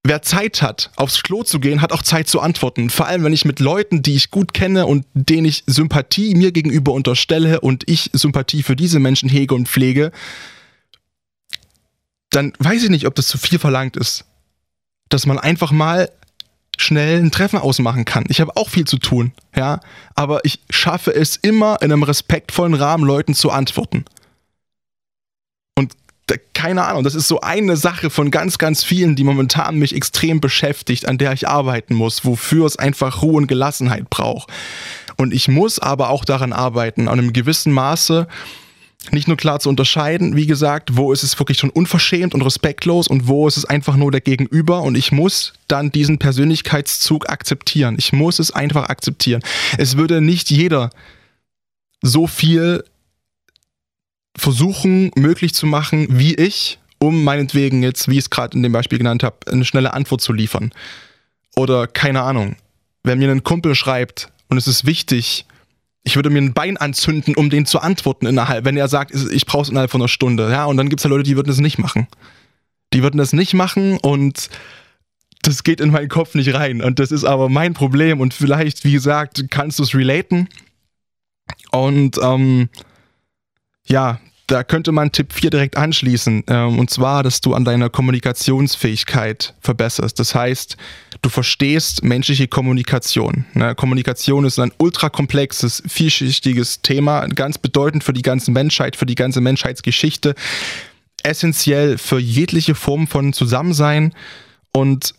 wer Zeit hat, aufs Klo zu gehen, hat auch Zeit zu antworten. Vor allem, wenn ich mit Leuten, die ich gut kenne und denen ich Sympathie mir gegenüber unterstelle und ich Sympathie für diese Menschen hege und pflege, dann weiß ich nicht, ob das zu viel verlangt ist. Dass man einfach mal schnell ein Treffen ausmachen kann. Ich habe auch viel zu tun, ja, aber ich schaffe es immer in einem respektvollen Rahmen Leuten zu antworten. Und keine Ahnung, das ist so eine Sache von ganz, ganz vielen, die momentan mich extrem beschäftigt, an der ich arbeiten muss, wofür es einfach Ruhe und Gelassenheit braucht. Und ich muss aber auch daran arbeiten, an einem gewissen Maße nicht nur klar zu unterscheiden, wie gesagt, wo ist es wirklich schon unverschämt und respektlos und wo ist es einfach nur der Gegenüber und ich muss dann diesen Persönlichkeitszug akzeptieren. Ich muss es einfach akzeptieren. Es würde nicht jeder so viel versuchen, möglich zu machen, wie ich, um meinetwegen jetzt, wie ich es gerade in dem Beispiel genannt habe, eine schnelle Antwort zu liefern. Oder keine Ahnung, wenn mir ein Kumpel schreibt und es ist wichtig, ich würde mir ein Bein anzünden, um den zu antworten innerhalb, wenn er sagt, ich brauche es innerhalb von einer Stunde. Ja, und dann gibt es ja Leute, die würden das nicht machen. Die würden das nicht machen und das geht in meinen Kopf nicht rein. Und das ist aber mein Problem. Und vielleicht, wie gesagt, kannst du es relaten. Und ähm, ja, da könnte man Tipp 4 direkt anschließen. Ähm, und zwar, dass du an deiner Kommunikationsfähigkeit verbesserst. Das heißt, du verstehst menschliche Kommunikation. Ne? Kommunikation ist ein ultrakomplexes, vielschichtiges Thema, ganz bedeutend für die ganze Menschheit, für die ganze Menschheitsgeschichte, essentiell für jegliche Form von Zusammensein und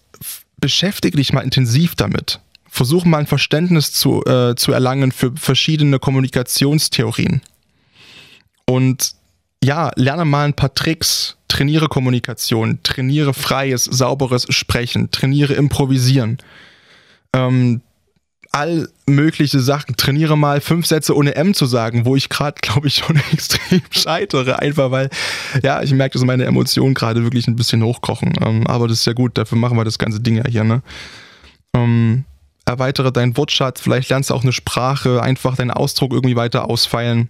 beschäftige dich mal intensiv damit. Versuche mal ein Verständnis zu, äh, zu erlangen für verschiedene Kommunikationstheorien. Und ja, lerne mal ein paar Tricks, trainiere Kommunikation, trainiere freies, sauberes Sprechen, trainiere Improvisieren. Ähm, all mögliche Sachen. Trainiere mal fünf Sätze ohne M zu sagen, wo ich gerade, glaube ich, schon extrem scheitere. Einfach weil, ja, ich merke, dass meine Emotionen gerade wirklich ein bisschen hochkochen. Ähm, aber das ist ja gut, dafür machen wir das ganze Ding ja hier, ne? Ähm, erweitere deinen Wortschatz, vielleicht lernst du auch eine Sprache, einfach deinen Ausdruck irgendwie weiter ausfeilen.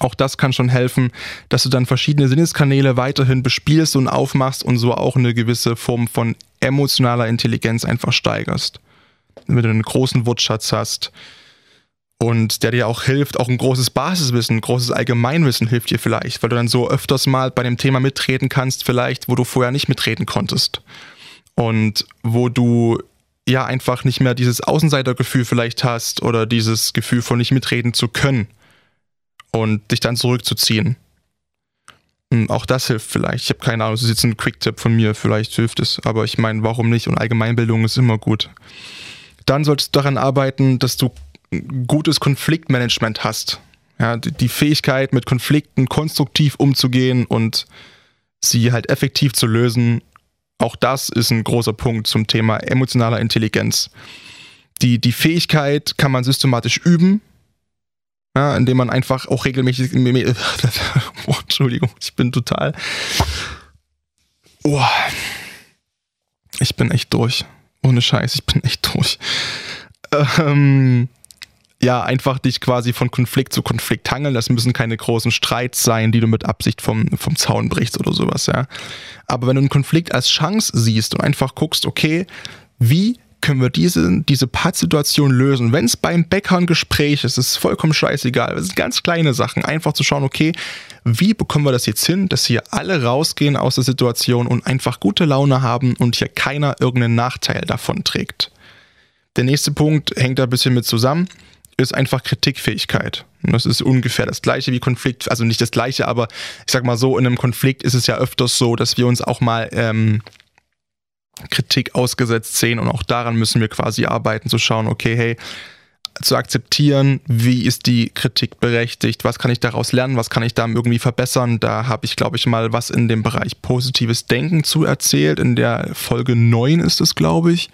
Auch das kann schon helfen, dass du dann verschiedene Sinneskanäle weiterhin bespielst und aufmachst und so auch eine gewisse Form von emotionaler Intelligenz einfach steigerst. Wenn du einen großen Wortschatz hast und der dir auch hilft, auch ein großes Basiswissen, ein großes Allgemeinwissen hilft dir vielleicht, weil du dann so öfters mal bei dem Thema mitreden kannst, vielleicht, wo du vorher nicht mitreden konntest. Und wo du ja einfach nicht mehr dieses Außenseitergefühl vielleicht hast oder dieses Gefühl von nicht mitreden zu können und dich dann zurückzuziehen. Hm, auch das hilft vielleicht. Ich habe keine Ahnung, das ist jetzt ein Quick-Tipp von mir, vielleicht hilft es. Aber ich meine, warum nicht? Und Allgemeinbildung ist immer gut. Dann solltest du daran arbeiten, dass du gutes Konfliktmanagement hast. Ja, die Fähigkeit, mit Konflikten konstruktiv umzugehen und sie halt effektiv zu lösen. Auch das ist ein großer Punkt zum Thema emotionaler Intelligenz. Die, die Fähigkeit kann man systematisch üben, ja, indem man einfach auch regelmäßig. Oh, Entschuldigung, ich bin total. Oh, ich bin echt durch. Ohne Scheiß, ich bin echt durch. Ähm, ja, einfach dich quasi von Konflikt zu Konflikt hangeln. Das müssen keine großen Streits sein, die du mit Absicht vom, vom Zaun brichst oder sowas, ja. Aber wenn du einen Konflikt als Chance siehst und einfach guckst, okay, wie können wir diese, diese Pattsituation lösen. Wenn es beim Bäcker ein Gespräch ist, ist es vollkommen scheißegal. Das sind ganz kleine Sachen. Einfach zu schauen, okay, wie bekommen wir das jetzt hin, dass hier alle rausgehen aus der Situation und einfach gute Laune haben und hier keiner irgendeinen Nachteil davon trägt. Der nächste Punkt hängt da ein bisschen mit zusammen, ist einfach Kritikfähigkeit. Und das ist ungefähr das gleiche wie Konflikt, also nicht das gleiche, aber ich sag mal so, in einem Konflikt ist es ja öfters so, dass wir uns auch mal ähm, Kritik ausgesetzt sehen und auch daran müssen wir quasi arbeiten, zu schauen, okay, hey, zu akzeptieren, wie ist die Kritik berechtigt, was kann ich daraus lernen, was kann ich da irgendwie verbessern. Da habe ich, glaube ich, mal was in dem Bereich positives Denken zu erzählt. In der Folge 9 ist es, glaube ich.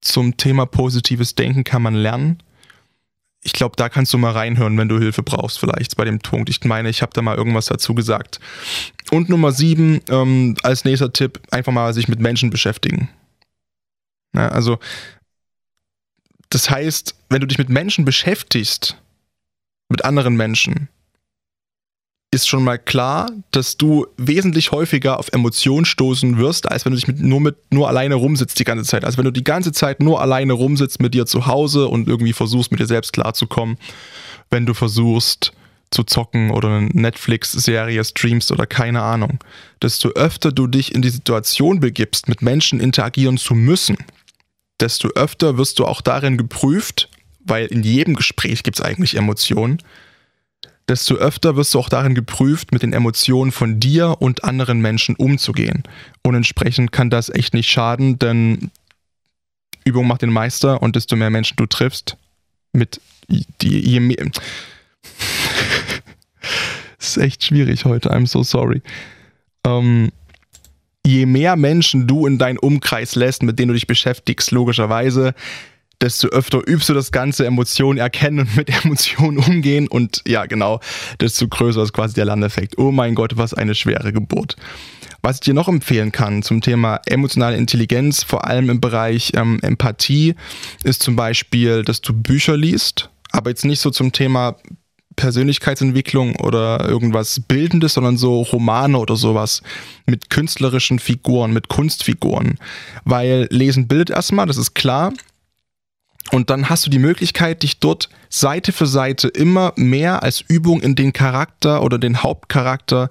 Zum Thema positives Denken kann man lernen ich glaube, da kannst du mal reinhören, wenn du Hilfe brauchst, vielleicht bei dem Punkt. Ich meine, ich habe da mal irgendwas dazu gesagt. Und Nummer sieben, ähm, als nächster Tipp, einfach mal sich mit Menschen beschäftigen. Ja, also, das heißt, wenn du dich mit Menschen beschäftigst, mit anderen Menschen, ist schon mal klar, dass du wesentlich häufiger auf Emotionen stoßen wirst, als wenn du dich mit, nur mit nur alleine rumsitzt die ganze Zeit. Also wenn du die ganze Zeit nur alleine rumsitzt mit dir zu Hause und irgendwie versuchst, mit dir selbst klarzukommen, wenn du versuchst zu zocken oder eine Netflix-Serie streamst oder keine Ahnung. Desto öfter du dich in die Situation begibst, mit Menschen interagieren zu müssen, desto öfter wirst du auch darin geprüft, weil in jedem Gespräch gibt es eigentlich Emotionen, desto öfter wirst du auch darin geprüft, mit den Emotionen von dir und anderen Menschen umzugehen. Und entsprechend kann das echt nicht schaden, denn Übung macht den Meister und desto mehr Menschen du triffst, mit die, je mehr. ist echt schwierig heute, I'm so sorry. Ähm, je mehr Menschen du in deinen Umkreis lässt, mit denen du dich beschäftigst, logischerweise, desto öfter übst du das Ganze, Emotionen erkennen und mit Emotionen umgehen und ja, genau, desto größer ist quasi der Landeffekt. Oh mein Gott, was eine schwere Geburt. Was ich dir noch empfehlen kann zum Thema emotionale Intelligenz, vor allem im Bereich ähm, Empathie, ist zum Beispiel, dass du Bücher liest, aber jetzt nicht so zum Thema Persönlichkeitsentwicklung oder irgendwas Bildendes, sondern so Romane oder sowas mit künstlerischen Figuren, mit Kunstfiguren. Weil Lesen bildet erstmal, das ist klar, und dann hast du die Möglichkeit, dich dort Seite für Seite immer mehr als Übung in den Charakter oder den Hauptcharakter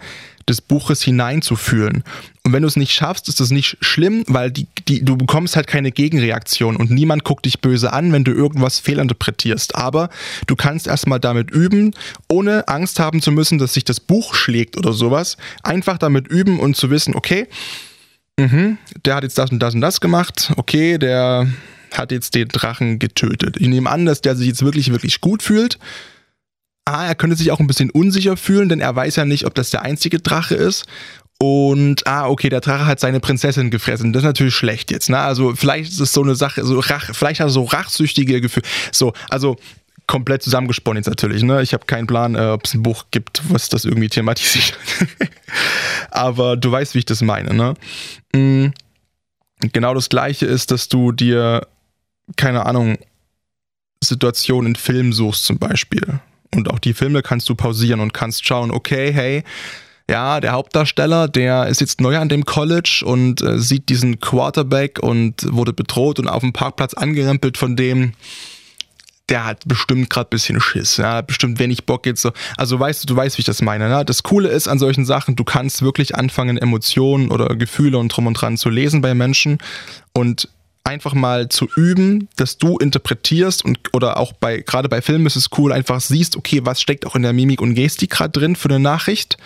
des Buches hineinzufühlen. Und wenn du es nicht schaffst, ist das nicht schlimm, weil die, die, du bekommst halt keine Gegenreaktion und niemand guckt dich böse an, wenn du irgendwas fehlinterpretierst. Aber du kannst erstmal damit üben, ohne Angst haben zu müssen, dass sich das Buch schlägt oder sowas. Einfach damit üben und zu wissen, okay, mh, der hat jetzt das und das und das gemacht, okay, der hat jetzt den Drachen getötet. Ich nehme an, dass der sich jetzt wirklich, wirklich gut fühlt. Ah, er könnte sich auch ein bisschen unsicher fühlen, denn er weiß ja nicht, ob das der einzige Drache ist. Und, ah, okay, der Drache hat seine Prinzessin gefressen. Das ist natürlich schlecht jetzt, ne? Also, vielleicht ist es so eine Sache, so Rach, vielleicht hat er so rachsüchtige Gefühle. So, also, komplett zusammengesponnen jetzt natürlich, ne? Ich habe keinen Plan, äh, ob es ein Buch gibt, was das irgendwie thematisiert. Aber du weißt, wie ich das meine, ne? Mhm. Genau das gleiche ist, dass du dir keine Ahnung, Situationen in Filmen suchst zum Beispiel. Und auch die Filme kannst du pausieren und kannst schauen, okay, hey, ja, der Hauptdarsteller, der ist jetzt neu an dem College und äh, sieht diesen Quarterback und wurde bedroht und auf dem Parkplatz angerempelt von dem. Der hat bestimmt gerade ein bisschen Schiss, ja, bestimmt wenig Bock jetzt so. Also weißt du, du weißt, wie ich das meine. Ne? Das Coole ist an solchen Sachen, du kannst wirklich anfangen, Emotionen oder Gefühle und drum und dran zu lesen bei Menschen und einfach mal zu üben, dass du interpretierst und oder auch bei gerade bei Filmen ist es cool, einfach siehst, okay, was steckt auch in der Mimik und Gestik gerade drin für eine Nachricht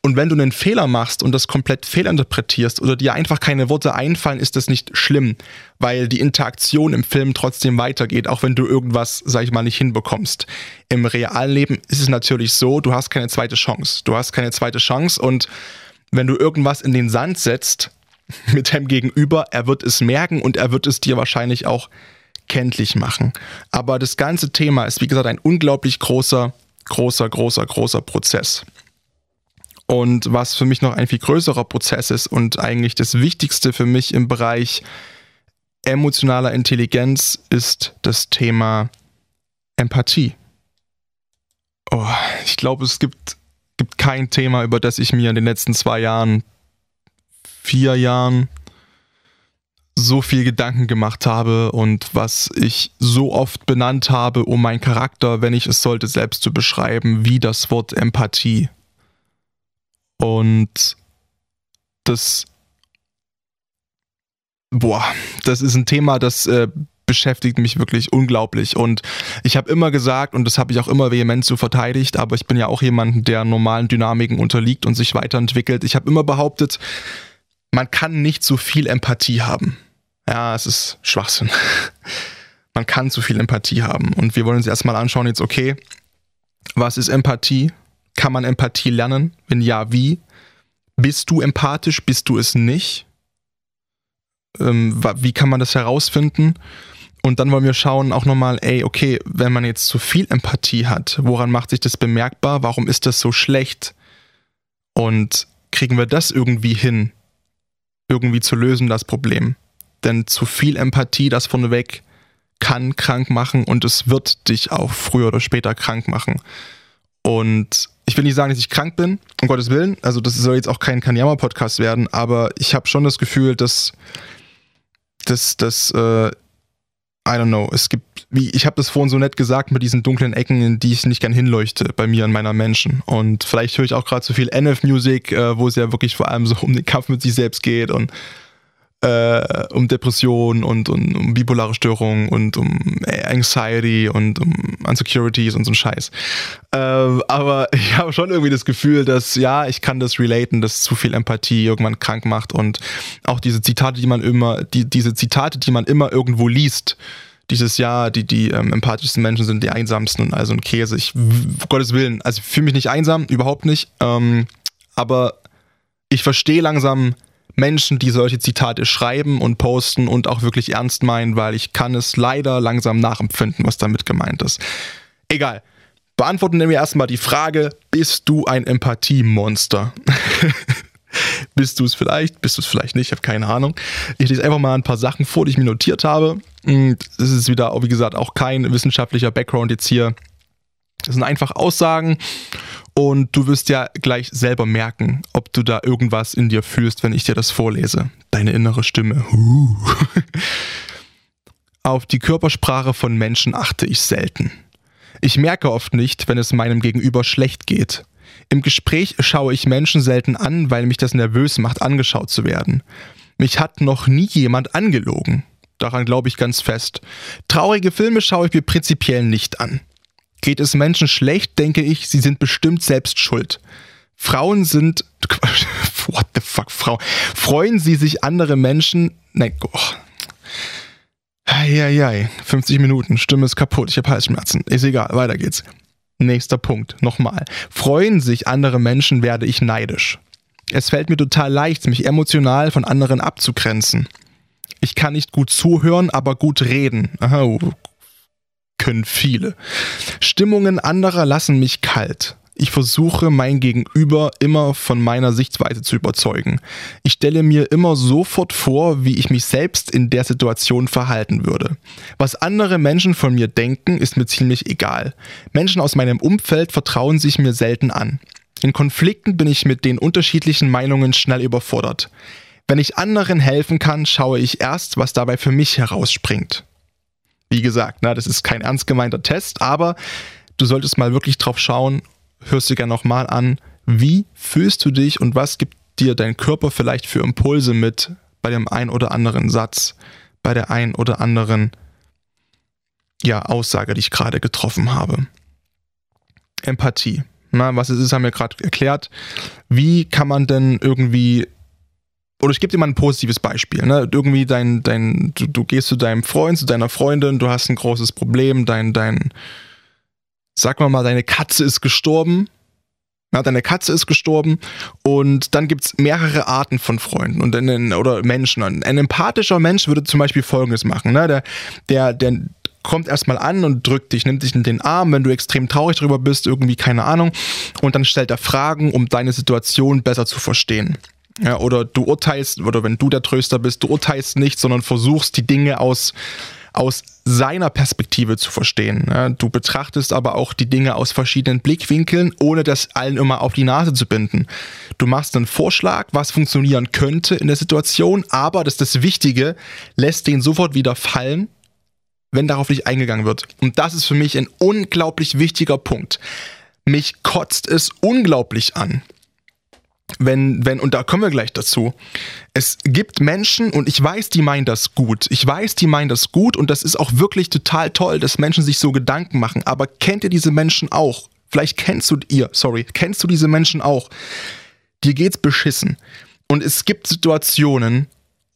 Und wenn du einen Fehler machst und das komplett fehlinterpretierst oder dir einfach keine Worte einfallen, ist das nicht schlimm, weil die Interaktion im Film trotzdem weitergeht, auch wenn du irgendwas, sag ich mal, nicht hinbekommst. Im realen Leben ist es natürlich so, du hast keine zweite Chance. Du hast keine zweite Chance und wenn du irgendwas in den Sand setzt mit deinem Gegenüber, er wird es merken und er wird es dir wahrscheinlich auch kenntlich machen. Aber das ganze Thema ist, wie gesagt, ein unglaublich großer, großer, großer, großer Prozess. Und was für mich noch ein viel größerer Prozess ist und eigentlich das Wichtigste für mich im Bereich emotionaler Intelligenz ist das Thema Empathie. Oh, ich glaube, es gibt, gibt kein Thema, über das ich mir in den letzten zwei Jahren, vier Jahren so viel Gedanken gemacht habe und was ich so oft benannt habe, um meinen Charakter, wenn ich es sollte, selbst zu beschreiben, wie das Wort Empathie. Und das, boah, das ist ein Thema, das äh, beschäftigt mich wirklich unglaublich. Und ich habe immer gesagt, und das habe ich auch immer vehement so verteidigt, aber ich bin ja auch jemand, der normalen Dynamiken unterliegt und sich weiterentwickelt. Ich habe immer behauptet, man kann nicht so viel Empathie haben. Ja, es ist Schwachsinn. Man kann zu viel Empathie haben. Und wir wollen uns erstmal anschauen, jetzt, okay, was ist Empathie? Kann man Empathie lernen? Wenn ja, wie? Bist du empathisch? Bist du es nicht? Ähm, wie kann man das herausfinden? Und dann wollen wir schauen auch nochmal, ey, okay, wenn man jetzt zu viel Empathie hat, woran macht sich das bemerkbar? Warum ist das so schlecht? Und kriegen wir das irgendwie hin, irgendwie zu lösen, das Problem? Denn zu viel Empathie, das vorneweg, kann krank machen und es wird dich auch früher oder später krank machen. Und ich will nicht sagen, dass ich krank bin, um Gottes Willen. Also das soll jetzt auch kein Kanyama-Podcast werden, aber ich habe schon das Gefühl, dass, dass, dass äh, I don't know, es gibt, wie ich habe das vorhin so nett gesagt, mit diesen dunklen Ecken, in die ich nicht gern hinleuchte bei mir und meiner Menschen. Und vielleicht höre ich auch gerade zu viel NF-Musik, äh, wo es ja wirklich vor allem so um den Kampf mit sich selbst geht und äh, um Depressionen und, und, um bipolare Störungen und um Anxiety und um Insecurities und so ein Scheiß. Äh, aber ich habe schon irgendwie das Gefühl, dass ja, ich kann das relaten, dass zu viel Empathie irgendwann krank macht und auch diese Zitate, die man immer, die, diese Zitate, die man immer irgendwo liest, dieses Jahr, die, die ähm, empathischsten Menschen sind die einsamsten und also ein Käse. Ich, Gottes Willen, also ich fühle mich nicht einsam, überhaupt nicht. Ähm, aber ich verstehe langsam, Menschen, die solche Zitate schreiben und posten und auch wirklich ernst meinen, weil ich kann es leider langsam nachempfinden, was damit gemeint ist. Egal. Beantworten wir erstmal die Frage, bist du ein Empathiemonster? bist du es vielleicht? Bist du es vielleicht nicht? Ich habe keine Ahnung. Ich lese einfach mal ein paar Sachen vor, die ich mir notiert habe. Das ist wieder, wie gesagt, auch kein wissenschaftlicher Background jetzt hier. Das sind einfach Aussagen und du wirst ja gleich selber merken, ob du da irgendwas in dir fühlst, wenn ich dir das vorlese. Deine innere Stimme. Auf die Körpersprache von Menschen achte ich selten. Ich merke oft nicht, wenn es meinem Gegenüber schlecht geht. Im Gespräch schaue ich Menschen selten an, weil mich das nervös macht, angeschaut zu werden. Mich hat noch nie jemand angelogen. Daran glaube ich ganz fest. Traurige Filme schaue ich mir prinzipiell nicht an. Geht es Menschen schlecht, denke ich, sie sind bestimmt selbst schuld. Frauen sind. What the fuck, Frau? Freuen sie sich andere Menschen. Nein, oh. Eieiei, 50 Minuten, Stimme ist kaputt, ich habe Halsschmerzen. Ist egal, weiter geht's. Nächster Punkt, nochmal. Freuen sich andere Menschen, werde ich neidisch. Es fällt mir total leicht, mich emotional von anderen abzugrenzen. Ich kann nicht gut zuhören, aber gut reden. Aha, können viele. Stimmungen anderer lassen mich kalt. Ich versuche mein Gegenüber immer von meiner Sichtweise zu überzeugen. Ich stelle mir immer sofort vor, wie ich mich selbst in der Situation verhalten würde. Was andere Menschen von mir denken, ist mir ziemlich egal. Menschen aus meinem Umfeld vertrauen sich mir selten an. In Konflikten bin ich mit den unterschiedlichen Meinungen schnell überfordert. Wenn ich anderen helfen kann, schaue ich erst, was dabei für mich herausspringt. Wie gesagt, na, das ist kein ernst gemeinter Test, aber du solltest mal wirklich drauf schauen, hörst du gerne nochmal an, wie fühlst du dich und was gibt dir dein Körper vielleicht für Impulse mit bei dem ein oder anderen Satz, bei der ein oder anderen ja, Aussage, die ich gerade getroffen habe. Empathie. Na, was es ist, haben wir gerade erklärt. Wie kann man denn irgendwie oder ich gebe dir mal ein positives Beispiel. Ne? Irgendwie dein, dein, du, du, gehst zu deinem Freund, zu deiner Freundin, du hast ein großes Problem, dein, dein, sag mal mal, deine Katze ist gestorben. Ja, deine Katze ist gestorben und dann gibt es mehrere Arten von Freunden und einen, oder Menschen. Ein empathischer Mensch würde zum Beispiel folgendes machen. Ne? Der, der, der kommt erstmal an und drückt dich, nimmt dich in den Arm, wenn du extrem traurig darüber bist, irgendwie keine Ahnung, und dann stellt er Fragen, um deine Situation besser zu verstehen. Ja, oder du urteilst, oder wenn du der Tröster bist, du urteilst nicht, sondern versuchst die Dinge aus, aus seiner Perspektive zu verstehen. Ja, du betrachtest aber auch die Dinge aus verschiedenen Blickwinkeln, ohne das allen immer auf die Nase zu binden. Du machst einen Vorschlag, was funktionieren könnte in der Situation, aber das ist das Wichtige, lässt den sofort wieder fallen, wenn darauf nicht eingegangen wird. Und das ist für mich ein unglaublich wichtiger Punkt. Mich kotzt es unglaublich an, wenn, wenn, und da kommen wir gleich dazu. Es gibt Menschen, und ich weiß, die meinen das gut. Ich weiß, die meinen das gut, und das ist auch wirklich total toll, dass Menschen sich so Gedanken machen. Aber kennt ihr diese Menschen auch? Vielleicht kennst du ihr, sorry, kennst du diese Menschen auch? Dir geht's beschissen. Und es gibt Situationen,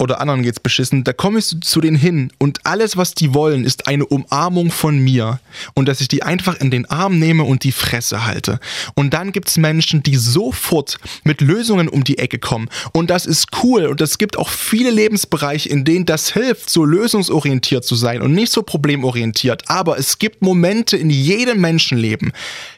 oder anderen geht's beschissen, da komme ich zu denen hin und alles, was die wollen, ist eine Umarmung von mir und dass ich die einfach in den Arm nehme und die Fresse halte. Und dann gibt's Menschen, die sofort mit Lösungen um die Ecke kommen und das ist cool und es gibt auch viele Lebensbereiche, in denen das hilft, so lösungsorientiert zu sein und nicht so problemorientiert. Aber es gibt Momente in jedem Menschenleben,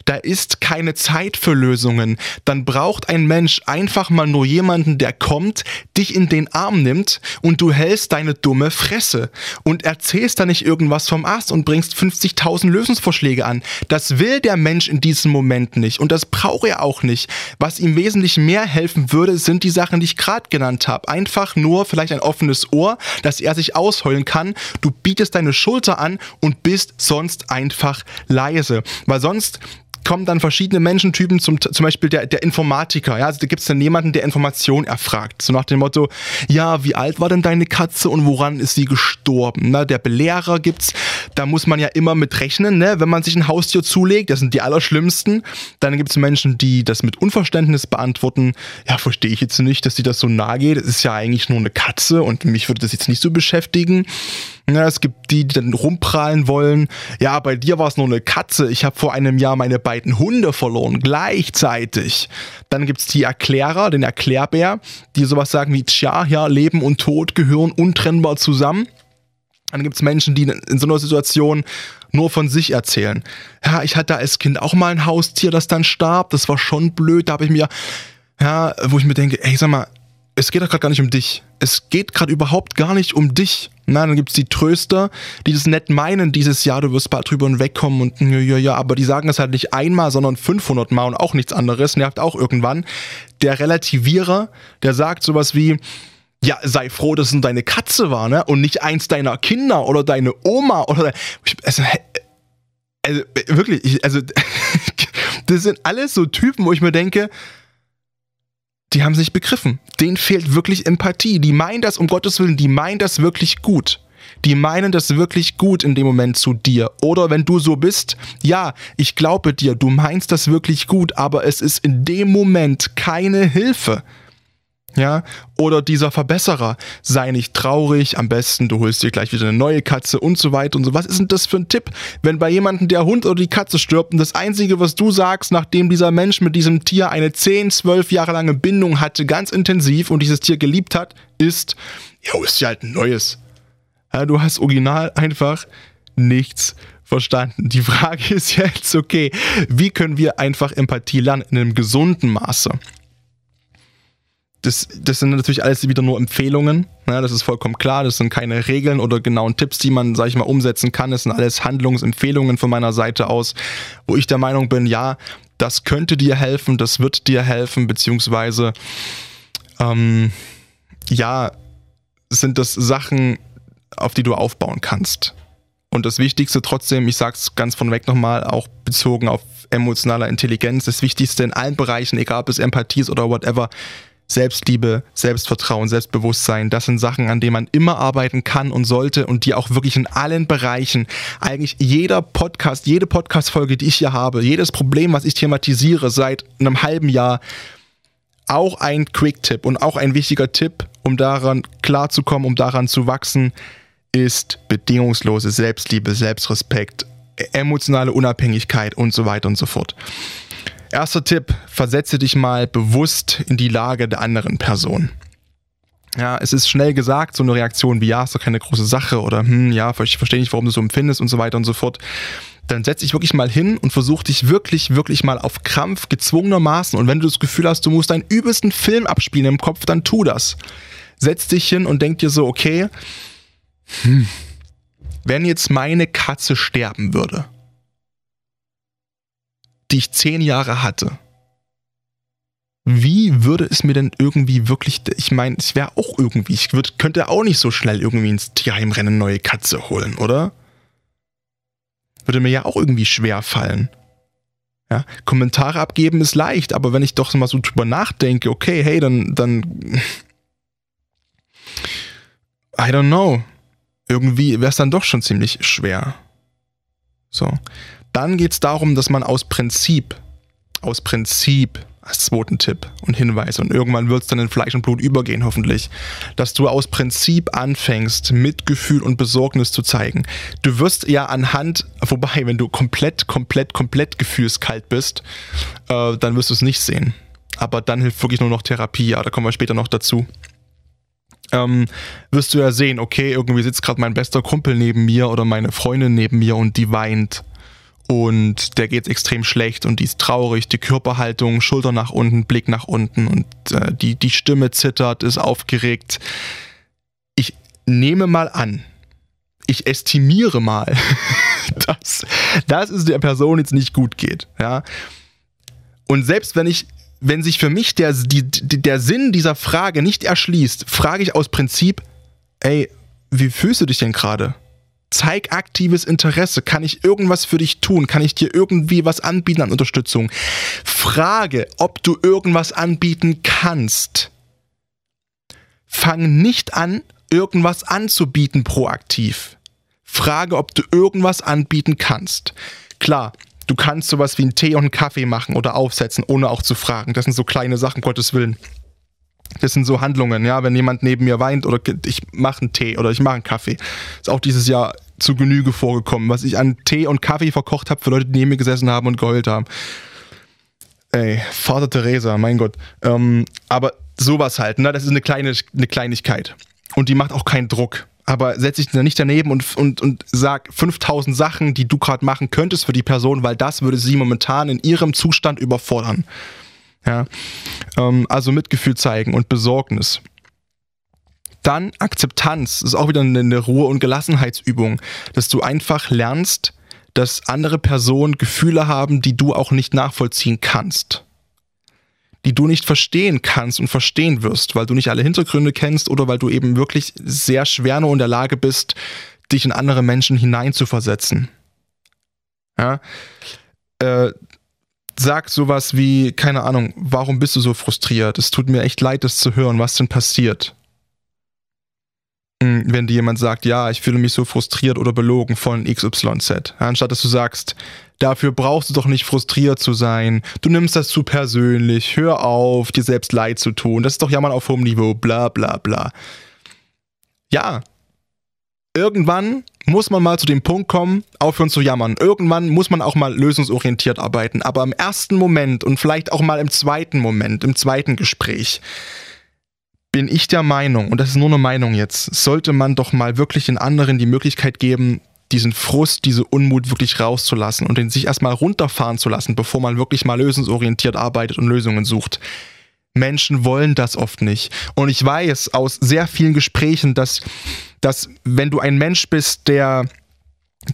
da ist keine Zeit für Lösungen. Dann braucht ein Mensch einfach mal nur jemanden, der kommt, dich in den Arm nimmt und du hältst deine dumme Fresse und erzählst da nicht irgendwas vom Ast und bringst 50.000 Lösungsvorschläge an. Das will der Mensch in diesem Moment nicht und das braucht er auch nicht. Was ihm wesentlich mehr helfen würde, sind die Sachen, die ich gerade genannt habe. Einfach nur vielleicht ein offenes Ohr, dass er sich ausheulen kann. Du bietest deine Schulter an und bist sonst einfach leise. Weil sonst kommen dann verschiedene Menschentypen, zum, zum Beispiel der, der Informatiker. Ja? Also da gibt es dann jemanden, der Information erfragt. So nach dem Motto, ja, wie alt war denn deine Katze und woran ist sie gestorben? Na, der Belehrer gibt's, da muss man ja immer mit rechnen, ne? wenn man sich ein Haustier zulegt, das sind die allerschlimmsten. Dann gibt es Menschen, die das mit Unverständnis beantworten. Ja, verstehe ich jetzt nicht, dass dir das so nahe geht. Das ist ja eigentlich nur eine Katze und mich würde das jetzt nicht so beschäftigen. Ja, es gibt die, die dann rumprallen wollen. Ja, bei dir war es nur eine Katze. Ich habe vor einem Jahr meine beiden Hunde verloren, gleichzeitig. Dann gibt es die Erklärer, den Erklärbär, die sowas sagen wie, tja, ja, Leben und Tod gehören untrennbar zusammen. Dann gibt es Menschen, die in so einer Situation nur von sich erzählen. Ja, ich hatte als Kind auch mal ein Haustier, das dann starb. Das war schon blöd. Da habe ich mir, ja, wo ich mir denke, ey, sag mal, es geht doch gerade gar nicht um dich. Es geht gerade überhaupt gar nicht um dich. Na, dann gibt es die Tröster, die das nett meinen dieses Jahr, du wirst bald drüber hinwegkommen und ja, ja, ja, aber die sagen das halt nicht einmal, sondern 500 Mal und auch nichts anderes, nervt auch irgendwann. Der Relativierer, der sagt sowas wie, ja, sei froh, dass es deine Katze war, ne? Und nicht eins deiner Kinder oder deine Oma oder. Also, also wirklich, ich, also, das sind alles so Typen, wo ich mir denke, die haben sich begriffen. Denen fehlt wirklich Empathie. Die meinen das, um Gottes Willen, die meinen das wirklich gut. Die meinen das wirklich gut in dem Moment zu dir. Oder wenn du so bist, ja, ich glaube dir, du meinst das wirklich gut, aber es ist in dem Moment keine Hilfe ja, oder dieser Verbesserer, sei nicht traurig, am besten du holst dir gleich wieder eine neue Katze und so weiter und so. Was ist denn das für ein Tipp, wenn bei jemandem der Hund oder die Katze stirbt und das Einzige, was du sagst, nachdem dieser Mensch mit diesem Tier eine 10, 12 Jahre lange Bindung hatte, ganz intensiv und dieses Tier geliebt hat, ist, ja, ist ja halt ein neues. Ja, du hast original einfach nichts verstanden. Die Frage ist jetzt, okay, wie können wir einfach Empathie lernen in einem gesunden Maße? Das, das sind natürlich alles wieder nur Empfehlungen. Ne? Das ist vollkommen klar. Das sind keine Regeln oder genauen Tipps, die man, sag ich mal, umsetzen kann. Das sind alles Handlungsempfehlungen von meiner Seite aus, wo ich der Meinung bin, ja, das könnte dir helfen, das wird dir helfen, beziehungsweise, ähm, ja, sind das Sachen, auf die du aufbauen kannst. Und das Wichtigste trotzdem, ich sage es ganz von weg nochmal, auch bezogen auf emotionaler Intelligenz, das Wichtigste in allen Bereichen, egal ob es Empathie ist oder whatever, Selbstliebe, Selbstvertrauen, Selbstbewusstsein, das sind Sachen, an denen man immer arbeiten kann und sollte und die auch wirklich in allen Bereichen, eigentlich jeder Podcast, jede Podcast-Folge, die ich hier habe, jedes Problem, was ich thematisiere seit einem halben Jahr, auch ein Quick-Tipp und auch ein wichtiger Tipp, um daran klarzukommen, um daran zu wachsen, ist bedingungslose Selbstliebe, Selbstrespekt, emotionale Unabhängigkeit und so weiter und so fort. Erster Tipp, versetze dich mal bewusst in die Lage der anderen Person. Ja, es ist schnell gesagt, so eine Reaktion wie ja, ist doch keine große Sache oder hm, ja, ich verstehe nicht, warum du so empfindest und so weiter und so fort. Dann setz dich wirklich mal hin und versuch dich wirklich, wirklich mal auf Krampf gezwungenermaßen. Und wenn du das Gefühl hast, du musst deinen übelsten Film abspielen im Kopf, dann tu das. Setz dich hin und denk dir so, okay, hm, wenn jetzt meine Katze sterben würde, die ich zehn Jahre hatte, wie würde es mir denn irgendwie wirklich, ich meine, es wäre auch irgendwie, ich würd, könnte auch nicht so schnell irgendwie ins Tierheim rennen, neue Katze holen, oder? Würde mir ja auch irgendwie schwer fallen. Ja, Kommentare abgeben ist leicht, aber wenn ich doch mal so drüber nachdenke, okay, hey, dann, dann, I don't know. Irgendwie wäre es dann doch schon ziemlich schwer. So. Dann geht es darum, dass man aus Prinzip, aus Prinzip, als zweiten Tipp und Hinweis, und irgendwann wird es dann in Fleisch und Blut übergehen, hoffentlich, dass du aus Prinzip anfängst, Mitgefühl und Besorgnis zu zeigen. Du wirst ja anhand, wobei, wenn du komplett, komplett, komplett gefühlskalt bist, äh, dann wirst du es nicht sehen. Aber dann hilft wirklich nur noch Therapie, ja, da kommen wir später noch dazu. Ähm, wirst du ja sehen, okay, irgendwie sitzt gerade mein bester Kumpel neben mir oder meine Freundin neben mir und die weint und der geht extrem schlecht und die ist traurig, die Körperhaltung, Schulter nach unten, Blick nach unten und äh, die, die Stimme zittert, ist aufgeregt. Ich nehme mal an, ich estimiere mal, dass, dass es der Person jetzt nicht gut geht. Ja? Und selbst wenn ich, wenn sich für mich der, die, der Sinn dieser Frage nicht erschließt, frage ich aus Prinzip, ey, wie fühlst du dich denn gerade? Zeig aktives Interesse. Kann ich irgendwas für dich tun? Kann ich dir irgendwie was anbieten an Unterstützung? Frage, ob du irgendwas anbieten kannst. Fang nicht an, irgendwas anzubieten proaktiv. Frage, ob du irgendwas anbieten kannst. Klar, du kannst sowas wie einen Tee und einen Kaffee machen oder aufsetzen, ohne auch zu fragen. Das sind so kleine Sachen, Gottes Willen. Das sind so Handlungen, ja, wenn jemand neben mir weint oder ich mache einen Tee oder ich mache einen Kaffee. Ist auch dieses Jahr zu Genüge vorgekommen, was ich an Tee und Kaffee verkocht habe für Leute, die neben mir gesessen haben und geheult haben. Ey, Vater Teresa, mein Gott. Ähm, aber sowas halt, ne? Das ist eine kleine eine Kleinigkeit. Und die macht auch keinen Druck. Aber setz dich da nicht daneben und, und, und sag 5000 Sachen, die du gerade machen könntest für die Person, weil das würde sie momentan in ihrem Zustand überfordern. Ja, ähm, also Mitgefühl zeigen und Besorgnis. Dann Akzeptanz, das ist auch wieder eine Ruhe- und Gelassenheitsübung, dass du einfach lernst, dass andere Personen Gefühle haben, die du auch nicht nachvollziehen kannst. Die du nicht verstehen kannst und verstehen wirst, weil du nicht alle Hintergründe kennst oder weil du eben wirklich sehr schwer nur in der Lage bist, dich in andere Menschen hineinzuversetzen. Ja? Äh, sag sowas wie, keine Ahnung, warum bist du so frustriert? Es tut mir echt leid, das zu hören. Was denn passiert? Hm, wenn dir jemand sagt, ja, ich fühle mich so frustriert oder belogen von XYZ, anstatt dass du sagst, dafür brauchst du doch nicht frustriert zu sein, du nimmst das zu persönlich, hör auf, dir selbst leid zu tun, das ist doch Jammern auf hohem Niveau, bla bla bla. Ja, irgendwann muss man mal zu dem Punkt kommen, aufhören zu jammern. Irgendwann muss man auch mal lösungsorientiert arbeiten. Aber im ersten Moment und vielleicht auch mal im zweiten Moment, im zweiten Gespräch, bin ich der Meinung, und das ist nur eine Meinung jetzt, sollte man doch mal wirklich den anderen die Möglichkeit geben, diesen Frust, diese Unmut wirklich rauszulassen und den sich erstmal runterfahren zu lassen, bevor man wirklich mal lösungsorientiert arbeitet und Lösungen sucht. Menschen wollen das oft nicht. Und ich weiß aus sehr vielen Gesprächen, dass, dass wenn du ein Mensch bist, der,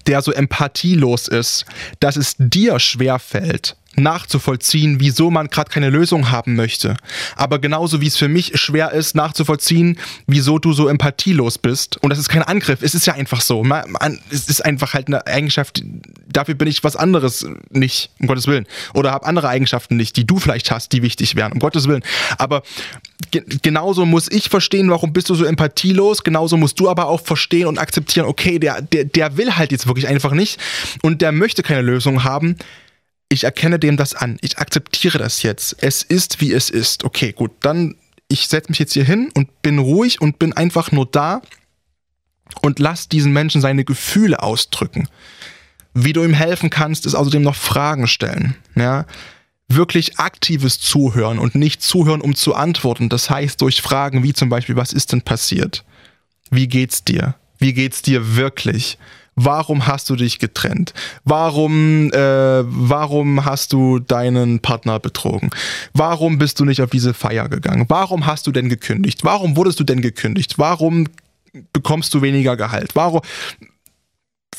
der so empathielos ist, dass es dir schwerfällt, nachzuvollziehen, wieso man gerade keine Lösung haben möchte. Aber genauso wie es für mich schwer ist, nachzuvollziehen, wieso du so empathielos bist. Und das ist kein Angriff, es ist ja einfach so. Es ist einfach halt eine Eigenschaft, dafür bin ich was anderes nicht, um Gottes Willen. Oder habe andere Eigenschaften nicht, die du vielleicht hast, die wichtig wären, um Gottes Willen. Aber ge genauso muss ich verstehen, warum bist du so empathielos. Genauso musst du aber auch verstehen und akzeptieren, okay, der, der, der will halt jetzt wirklich einfach nicht und der möchte keine Lösung haben ich erkenne dem das an. Ich akzeptiere das jetzt. Es ist, wie es ist. Okay, gut. Dann, ich setze mich jetzt hier hin und bin ruhig und bin einfach nur da und lass diesen Menschen seine Gefühle ausdrücken. Wie du ihm helfen kannst, ist außerdem noch Fragen stellen. Ja? Wirklich aktives Zuhören und nicht zuhören, um zu antworten. Das heißt, durch Fragen wie zum Beispiel, was ist denn passiert? Wie geht's dir? Wie geht's dir wirklich? Warum hast du dich getrennt? Warum, äh, warum hast du deinen Partner betrogen? Warum bist du nicht auf diese Feier gegangen? Warum hast du denn gekündigt? Warum wurdest du denn gekündigt? Warum bekommst du weniger Gehalt? Warum?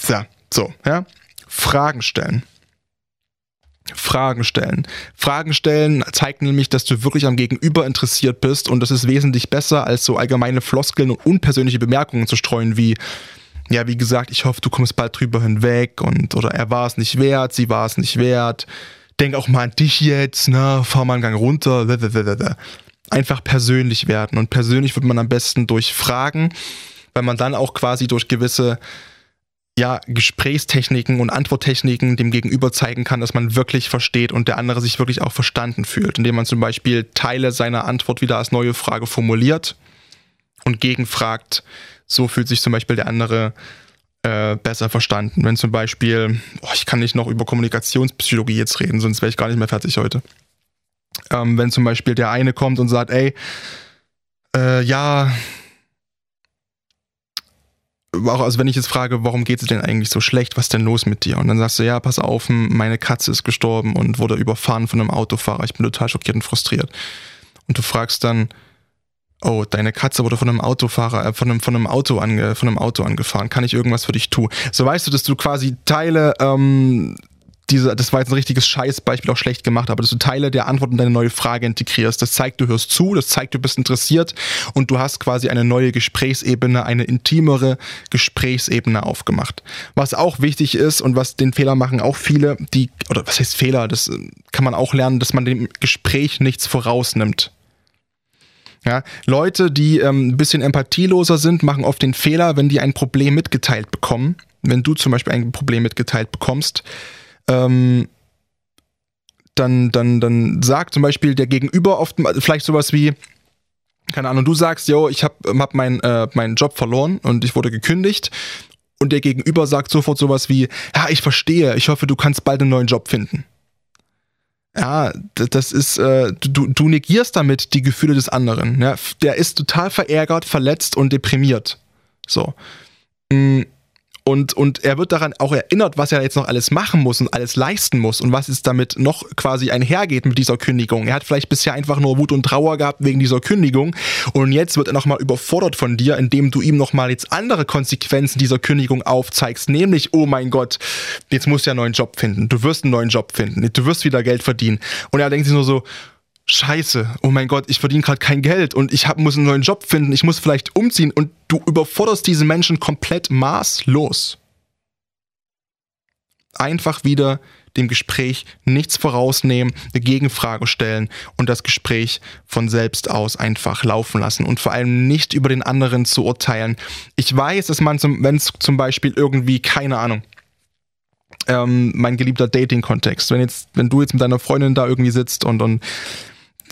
Ja, so, ja. Fragen stellen. Fragen stellen. Fragen stellen zeigt nämlich, dass du wirklich am Gegenüber interessiert bist und das ist wesentlich besser, als so allgemeine Floskeln und unpersönliche Bemerkungen zu streuen wie ja, wie gesagt, ich hoffe, du kommst bald drüber hinweg und oder er war es nicht wert, sie war es nicht wert. Denk auch mal an dich jetzt, ne, fahr mal einen Gang runter. Einfach persönlich werden. Und persönlich wird man am besten durch Fragen, weil man dann auch quasi durch gewisse ja, Gesprächstechniken und Antworttechniken dem Gegenüber zeigen kann, dass man wirklich versteht und der andere sich wirklich auch verstanden fühlt, indem man zum Beispiel Teile seiner Antwort wieder als neue Frage formuliert und gegenfragt, so fühlt sich zum Beispiel der andere äh, besser verstanden. Wenn zum Beispiel, oh, ich kann nicht noch über Kommunikationspsychologie jetzt reden, sonst wäre ich gar nicht mehr fertig heute. Ähm, wenn zum Beispiel der eine kommt und sagt, ey, äh, ja, auch also wenn ich jetzt frage, warum geht es denn eigentlich so schlecht, was ist denn los mit dir? Und dann sagst du, ja, pass auf, meine Katze ist gestorben und wurde überfahren von einem Autofahrer. Ich bin total schockiert und frustriert. Und du fragst dann, oh, deine Katze wurde von einem Autofahrer, äh, von einem, von einem Auto ange, von einem Auto angefahren. Kann ich irgendwas für dich tun? So weißt du, dass du quasi Teile, ähm, diese, das war jetzt ein richtiges Scheißbeispiel, auch schlecht gemacht, aber dass du Teile der Antwort in deine neue Frage integrierst. Das zeigt, du hörst zu, das zeigt, du bist interessiert und du hast quasi eine neue Gesprächsebene, eine intimere Gesprächsebene aufgemacht. Was auch wichtig ist und was den Fehler machen auch viele, die, oder was heißt Fehler, das äh, kann man auch lernen, dass man dem Gespräch nichts vorausnimmt. Ja, Leute, die ähm, ein bisschen empathieloser sind, machen oft den Fehler, wenn die ein Problem mitgeteilt bekommen. Wenn du zum Beispiel ein Problem mitgeteilt bekommst, ähm, dann, dann, dann sagt zum Beispiel der Gegenüber oft vielleicht sowas wie, keine Ahnung, du sagst, yo, ich habe hab meinen äh, meinen Job verloren und ich wurde gekündigt. Und der Gegenüber sagt sofort sowas wie, ja, ich verstehe, ich hoffe, du kannst bald einen neuen Job finden. Ja, das ist, äh, du, du negierst damit die Gefühle des anderen. Ja? Der ist total verärgert, verletzt und deprimiert. So. Mm, und, und er wird daran auch erinnert, was er jetzt noch alles machen muss und alles leisten muss und was es damit noch quasi einhergeht mit dieser Kündigung. Er hat vielleicht bisher einfach nur Wut und Trauer gehabt wegen dieser Kündigung und jetzt wird er nochmal überfordert von dir, indem du ihm nochmal jetzt andere Konsequenzen dieser Kündigung aufzeigst, nämlich, oh mein Gott, jetzt musst du ja einen neuen Job finden, du wirst einen neuen Job finden, du wirst wieder Geld verdienen. Und er denkt sich nur so, Scheiße, oh mein Gott, ich verdiene gerade kein Geld und ich hab, muss einen neuen Job finden, ich muss vielleicht umziehen und du überforderst diese Menschen komplett maßlos. Einfach wieder dem Gespräch nichts vorausnehmen, eine Gegenfrage stellen und das Gespräch von selbst aus einfach laufen lassen und vor allem nicht über den anderen zu urteilen. Ich weiß, dass man, wenn es zum Beispiel irgendwie, keine Ahnung, ähm, mein geliebter Dating-Kontext, wenn jetzt, wenn du jetzt mit deiner Freundin da irgendwie sitzt und, und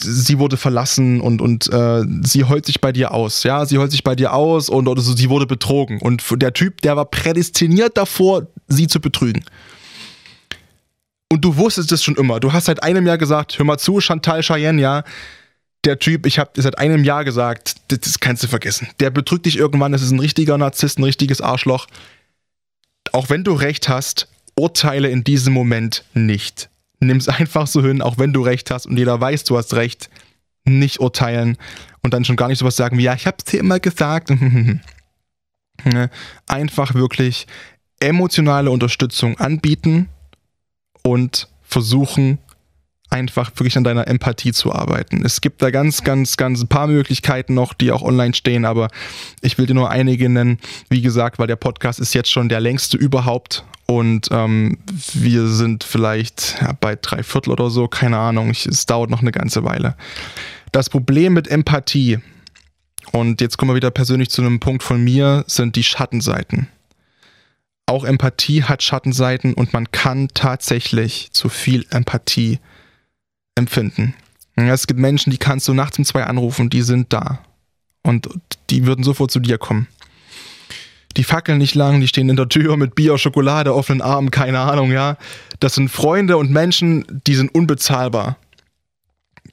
sie wurde verlassen und, und äh, sie heult sich bei dir aus. Ja, sie heult sich bei dir aus und oder so, sie wurde betrogen. Und der Typ, der war prädestiniert davor, sie zu betrügen. Und du wusstest es schon immer. Du hast seit einem Jahr gesagt, hör mal zu, Chantal Cheyenne, ja, der Typ, ich habe seit einem Jahr gesagt, das, das kannst du vergessen. Der betrügt dich irgendwann, das ist ein richtiger Narzisst, ein richtiges Arschloch. Auch wenn du recht hast, urteile in diesem Moment nicht nimm es einfach so hin, auch wenn du recht hast und jeder weiß, du hast recht, nicht urteilen und dann schon gar nicht sowas sagen wie, ja, ich hab's dir immer gesagt. Ne? einfach wirklich emotionale Unterstützung anbieten und versuchen, einfach wirklich an deiner Empathie zu arbeiten. Es gibt da ganz, ganz, ganz ein paar Möglichkeiten noch, die auch online stehen, aber ich will dir nur einige nennen. Wie gesagt, weil der Podcast ist jetzt schon der längste überhaupt und ähm, wir sind vielleicht ja, bei drei Viertel oder so, keine Ahnung. Ich, es dauert noch eine ganze Weile. Das Problem mit Empathie, und jetzt kommen wir wieder persönlich zu einem Punkt von mir, sind die Schattenseiten. Auch Empathie hat Schattenseiten und man kann tatsächlich zu viel Empathie empfinden. Es gibt Menschen, die kannst du nachts um zwei anrufen, die sind da. Und die würden sofort zu dir kommen. Die fackeln nicht lang, die stehen in der Tür mit Bier, Schokolade, offenen Armen, keine Ahnung, ja. Das sind Freunde und Menschen, die sind unbezahlbar.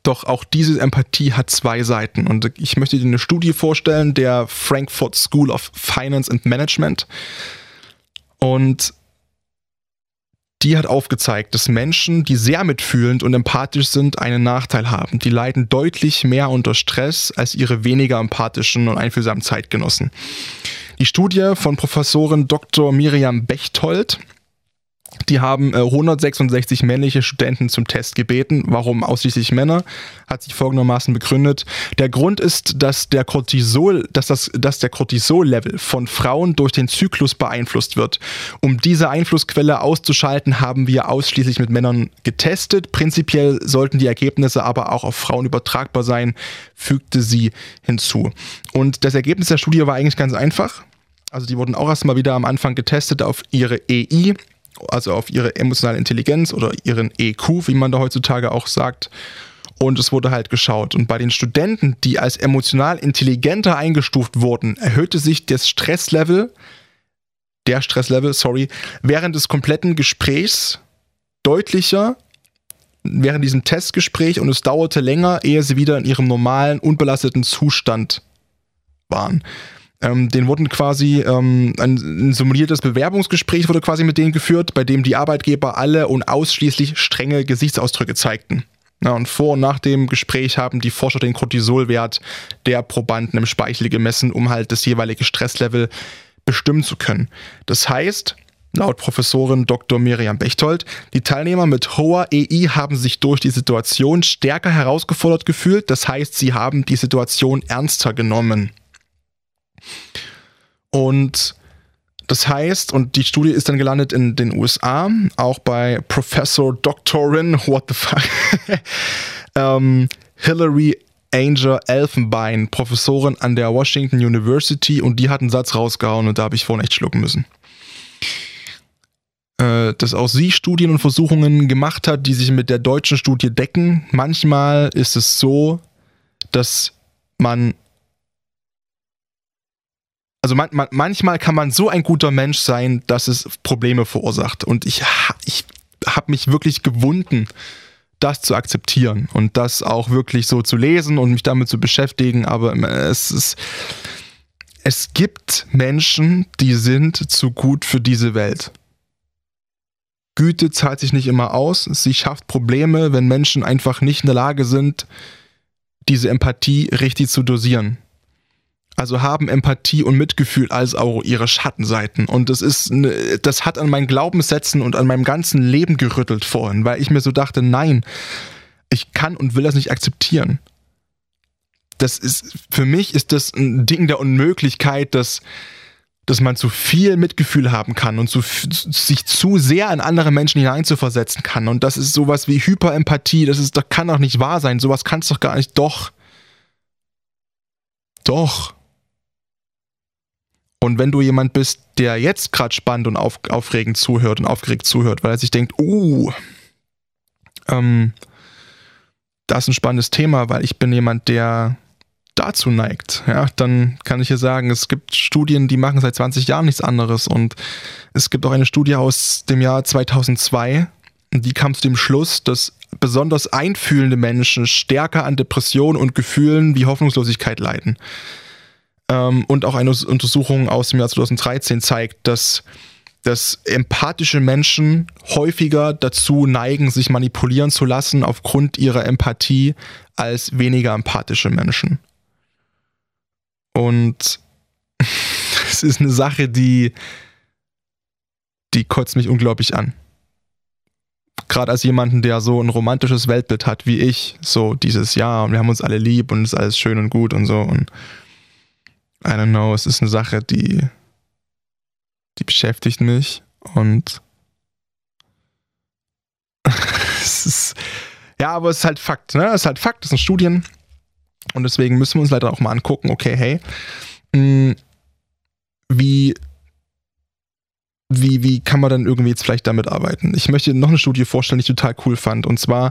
Doch auch diese Empathie hat zwei Seiten. Und ich möchte dir eine Studie vorstellen, der Frankfurt School of Finance and Management. Und die hat aufgezeigt, dass Menschen, die sehr mitfühlend und empathisch sind, einen Nachteil haben. Die leiden deutlich mehr unter Stress als ihre weniger empathischen und einfühlsamen Zeitgenossen. Die Studie von Professorin Dr. Miriam Bechtold die haben äh, 166 männliche Studenten zum Test gebeten. Warum ausschließlich Männer? Hat sich folgendermaßen begründet. Der Grund ist, dass der Cortisol, dass das, dass der Cortisol-Level von Frauen durch den Zyklus beeinflusst wird. Um diese Einflussquelle auszuschalten, haben wir ausschließlich mit Männern getestet. Prinzipiell sollten die Ergebnisse aber auch auf Frauen übertragbar sein, fügte sie hinzu. Und das Ergebnis der Studie war eigentlich ganz einfach. Also die wurden auch erstmal wieder am Anfang getestet auf ihre EI, also auf ihre emotionale Intelligenz oder ihren EQ, wie man da heutzutage auch sagt. Und es wurde halt geschaut. Und bei den Studenten, die als emotional intelligenter eingestuft wurden, erhöhte sich das Stresslevel, der Stresslevel, sorry, während des kompletten Gesprächs deutlicher während diesem Testgespräch und es dauerte länger, ehe sie wieder in ihrem normalen, unbelasteten Zustand waren. Ähm, den wurden quasi ähm, ein, ein simuliertes Bewerbungsgespräch wurde quasi mit denen geführt, bei dem die Arbeitgeber alle und ausschließlich strenge Gesichtsausdrücke zeigten. Ja, und vor und nach dem Gespräch haben die Forscher den Cortisolwert der Probanden im Speichel gemessen, um halt das jeweilige Stresslevel bestimmen zu können. Das heißt, laut Professorin Dr. Miriam Bechtold, die Teilnehmer mit hoher EI haben sich durch die Situation stärker herausgefordert gefühlt. Das heißt, sie haben die Situation ernster genommen. Und das heißt, und die Studie ist dann gelandet in den USA, auch bei Professor Doctorin, what the fuck, ähm, Hillary Angel Elfenbein, Professorin an der Washington University, und die hat einen Satz rausgehauen und da habe ich vorhin echt schlucken müssen. Äh, dass auch sie Studien und Versuchungen gemacht hat, die sich mit der deutschen Studie decken. Manchmal ist es so, dass man also man, man, manchmal kann man so ein guter Mensch sein, dass es Probleme verursacht. Und ich, ich habe mich wirklich gewunden, das zu akzeptieren und das auch wirklich so zu lesen und mich damit zu beschäftigen. Aber es ist, es gibt Menschen, die sind zu gut für diese Welt. Güte zahlt sich nicht immer aus. Sie schafft Probleme, wenn Menschen einfach nicht in der Lage sind, diese Empathie richtig zu dosieren. Also haben Empathie und Mitgefühl als auch ihre Schattenseiten. Und das ist, ne, das hat an meinen Glaubenssätzen und an meinem ganzen Leben gerüttelt vorhin, weil ich mir so dachte, nein, ich kann und will das nicht akzeptieren. Das ist, für mich ist das ein Ding der Unmöglichkeit, dass, dass man zu viel Mitgefühl haben kann und zu, sich zu sehr in andere Menschen hineinzuversetzen kann. Und das ist sowas wie Hyperempathie, das ist, das kann doch nicht wahr sein. Sowas kann es doch gar nicht. Doch. Doch. Und wenn du jemand bist, der jetzt gerade spannend und auf, aufregend zuhört und aufgeregt zuhört, weil er sich denkt, uh, ähm, das ist ein spannendes Thema, weil ich bin jemand, der dazu neigt, ja, dann kann ich hier sagen, es gibt Studien, die machen seit 20 Jahren nichts anderes und es gibt auch eine Studie aus dem Jahr 2002, die kam zu dem Schluss, dass besonders einfühlende Menschen stärker an Depressionen und Gefühlen wie Hoffnungslosigkeit leiden. Ähm, und auch eine Untersuchung aus dem Jahr 2013 zeigt, dass, dass empathische Menschen häufiger dazu neigen, sich manipulieren zu lassen aufgrund ihrer Empathie als weniger empathische Menschen. Und es ist eine Sache, die, die kotzt mich unglaublich an. gerade als jemanden, der so ein romantisches Weltbild hat wie ich, so dieses Jahr und wir haben uns alle lieb und es ist alles schön und gut und so und I don't know, es ist eine Sache, die, die beschäftigt mich und es ist, ja, aber es ist halt Fakt, ne? Es ist halt Fakt, das sind Studien und deswegen müssen wir uns leider auch mal angucken, okay, hey, mh, mm, wie wie, wie kann man dann irgendwie jetzt vielleicht damit arbeiten? Ich möchte noch eine Studie vorstellen, die ich total cool fand. Und zwar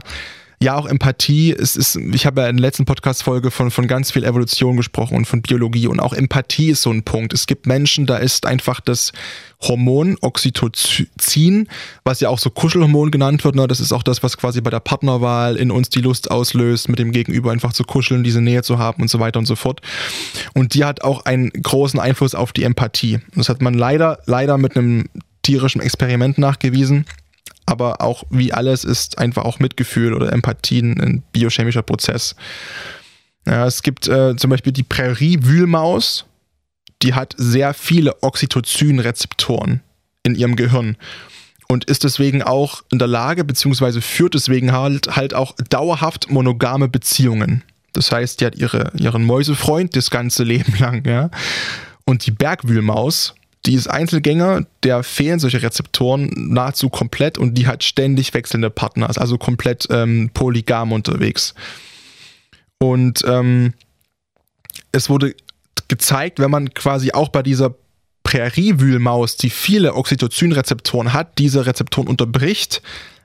ja, auch Empathie. Es ist, ich habe ja in der letzten Podcast-Folge von, von ganz viel Evolution gesprochen und von Biologie und auch Empathie ist so ein Punkt. Es gibt Menschen, da ist einfach das Hormon Oxytocin, was ja auch so Kuschelhormon genannt wird. Ne? Das ist auch das, was quasi bei der Partnerwahl in uns die Lust auslöst, mit dem Gegenüber einfach zu kuscheln, diese Nähe zu haben und so weiter und so fort. Und die hat auch einen großen Einfluss auf die Empathie. Das hat man leider, leider mit einem tierischen Experiment nachgewiesen aber auch wie alles ist einfach auch Mitgefühl oder Empathie ein biochemischer Prozess. Ja, es gibt äh, zum Beispiel die Prärie-Wühlmaus, die hat sehr viele Oxytocin-Rezeptoren in ihrem Gehirn und ist deswegen auch in der Lage, beziehungsweise führt deswegen halt, halt auch dauerhaft monogame Beziehungen. Das heißt, die hat ihre, ihren Mäusefreund das ganze Leben lang, ja. Und die Bergwühlmaus, die ist Einzelgänger, der fehlen solche Rezeptoren nahezu komplett und die hat ständig wechselnde Partner, ist also komplett ähm, polygam unterwegs. Und ähm, es wurde gezeigt, wenn man quasi auch bei dieser Präriewühlmaus, die viele Oxytocin-Rezeptoren hat, diese Rezeptoren unterbricht,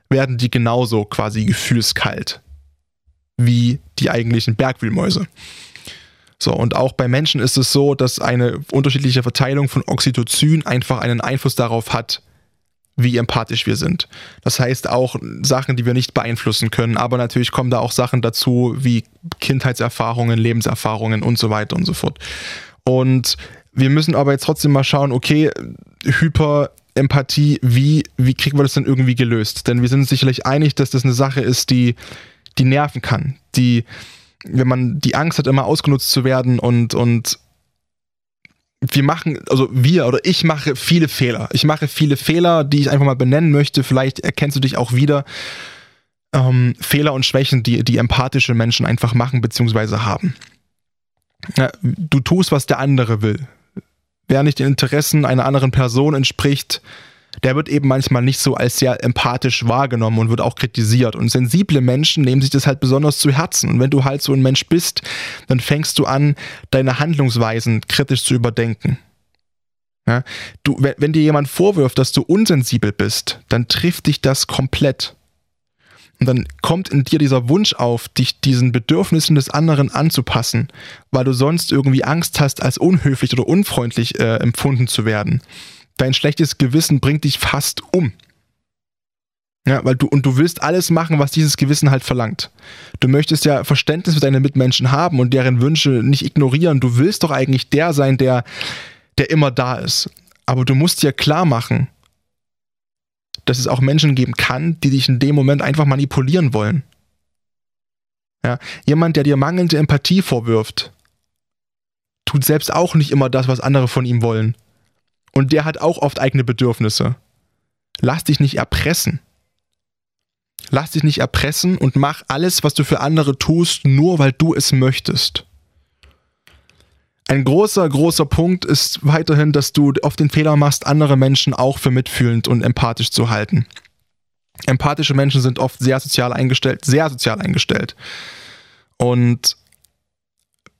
werden die genauso quasi gefühlskalt wie die eigentlichen Bergwühlmäuse. So, und auch bei Menschen ist es so, dass eine unterschiedliche Verteilung von Oxytocin einfach einen Einfluss darauf hat, wie empathisch wir sind. Das heißt auch Sachen, die wir nicht beeinflussen können, aber natürlich kommen da auch Sachen dazu wie Kindheitserfahrungen, Lebenserfahrungen und so weiter und so fort. Und wir müssen aber jetzt trotzdem mal schauen, okay, Hyperempathie, wie, wie kriegen wir das denn irgendwie gelöst? Denn wir sind uns sicherlich einig, dass das eine Sache ist, die, die nerven kann, die wenn man die Angst hat, immer ausgenutzt zu werden und, und wir machen, also wir oder ich mache viele Fehler. Ich mache viele Fehler, die ich einfach mal benennen möchte. Vielleicht erkennst du dich auch wieder. Ähm, Fehler und Schwächen, die, die empathische Menschen einfach machen bzw. haben. Ja, du tust, was der andere will. Wer nicht den Interessen einer anderen Person entspricht, der wird eben manchmal nicht so als sehr empathisch wahrgenommen und wird auch kritisiert. Und sensible Menschen nehmen sich das halt besonders zu Herzen. Und wenn du halt so ein Mensch bist, dann fängst du an, deine Handlungsweisen kritisch zu überdenken. Ja? Du, wenn, dir jemand vorwirft, dass du unsensibel bist, dann trifft dich das komplett. Und dann kommt in dir dieser Wunsch auf, dich diesen Bedürfnissen des anderen anzupassen, weil du sonst irgendwie Angst hast, als unhöflich oder unfreundlich äh, empfunden zu werden dein schlechtes Gewissen bringt dich fast um. Ja, weil du, und du willst alles machen, was dieses Gewissen halt verlangt. Du möchtest ja Verständnis für deine Mitmenschen haben und deren Wünsche nicht ignorieren. Du willst doch eigentlich der sein, der, der immer da ist. Aber du musst dir klar machen, dass es auch Menschen geben kann, die dich in dem Moment einfach manipulieren wollen. Ja, jemand, der dir mangelnde Empathie vorwirft, tut selbst auch nicht immer das, was andere von ihm wollen. Und der hat auch oft eigene Bedürfnisse. Lass dich nicht erpressen. Lass dich nicht erpressen und mach alles, was du für andere tust, nur weil du es möchtest. Ein großer, großer Punkt ist weiterhin, dass du oft den Fehler machst, andere Menschen auch für mitfühlend und empathisch zu halten. Empathische Menschen sind oft sehr sozial eingestellt, sehr sozial eingestellt. Und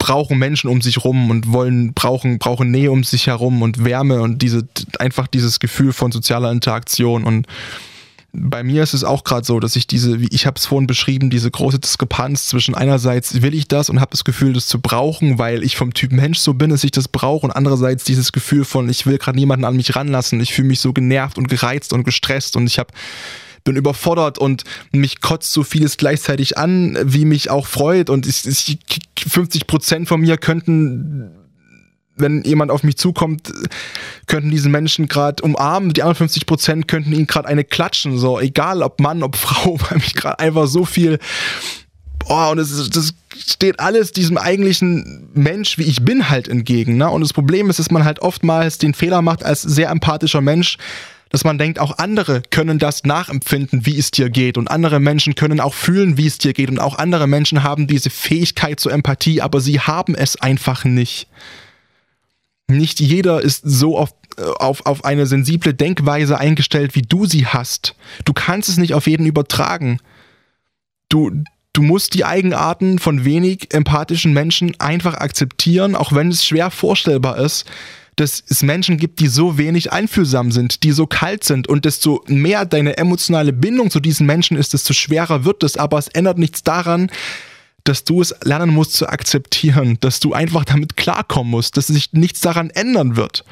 brauchen Menschen um sich rum und wollen, brauchen, brauchen Nähe um sich herum und Wärme und diese, einfach dieses Gefühl von sozialer Interaktion. Und bei mir ist es auch gerade so, dass ich diese, wie ich habe es vorhin beschrieben, diese große Diskrepanz zwischen einerseits will ich das und habe das Gefühl, das zu brauchen, weil ich vom Typ Mensch so bin, dass ich das brauche. Und andererseits dieses Gefühl von, ich will gerade niemanden an mich ranlassen, ich fühle mich so genervt und gereizt und gestresst und ich habe bin überfordert und mich kotzt so vieles gleichzeitig an, wie mich auch freut und ich, ich, 50 Prozent von mir könnten wenn jemand auf mich zukommt, könnten diesen Menschen gerade umarmen, die anderen 50 Prozent könnten ihn gerade eine klatschen, so egal ob Mann, ob Frau, weil mich gerade einfach so viel, oh, und das, das steht alles diesem eigentlichen Mensch, wie ich bin, halt entgegen. Ne? Und das Problem ist, dass man halt oftmals den Fehler macht, als sehr empathischer Mensch dass man denkt, auch andere können das nachempfinden, wie es dir geht und andere Menschen können auch fühlen, wie es dir geht und auch andere Menschen haben diese Fähigkeit zur Empathie, aber sie haben es einfach nicht. Nicht jeder ist so auf, äh, auf, auf eine sensible Denkweise eingestellt, wie du sie hast. Du kannst es nicht auf jeden übertragen. Du, du musst die Eigenarten von wenig empathischen Menschen einfach akzeptieren, auch wenn es schwer vorstellbar ist dass es Menschen gibt, die so wenig einfühlsam sind, die so kalt sind und desto mehr deine emotionale Bindung zu diesen Menschen ist, desto schwerer wird es, aber es ändert nichts daran, dass du es lernen musst zu akzeptieren, dass du einfach damit klarkommen musst, dass sich nichts daran ändern wird.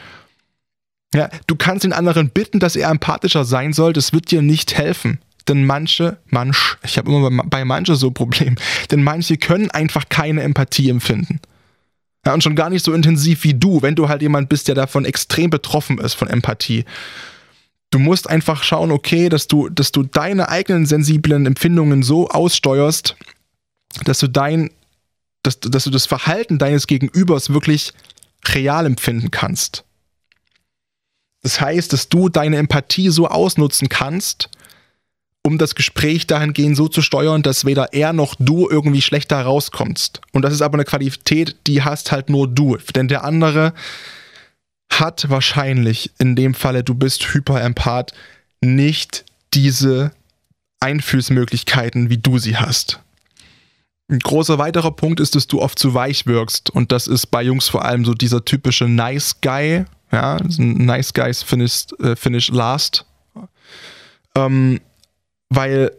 Ja, du kannst den anderen bitten, dass er empathischer sein soll, das wird dir nicht helfen. Denn manche, manch, ich habe immer bei manche so ein Problem, denn manche können einfach keine Empathie empfinden. Ja, und schon gar nicht so intensiv wie du, wenn du halt jemand bist, der davon extrem betroffen ist, von Empathie. Du musst einfach schauen, okay, dass du, dass du deine eigenen sensiblen Empfindungen so aussteuerst, dass du dein, dass, dass du das Verhalten deines Gegenübers wirklich real empfinden kannst. Das heißt, dass du deine Empathie so ausnutzen kannst, um das Gespräch dahingehend so zu steuern, dass weder er noch du irgendwie schlechter rauskommst. Und das ist aber eine Qualität, die hast halt nur du. Denn der andere hat wahrscheinlich, in dem Falle du bist Hyperempath, nicht diese Einfühlsmöglichkeiten, wie du sie hast. Ein großer weiterer Punkt ist, dass du oft zu weich wirkst. Und das ist bei Jungs vor allem so dieser typische Nice Guy. Ja, Nice Guys finish, äh, finish last. Ähm, weil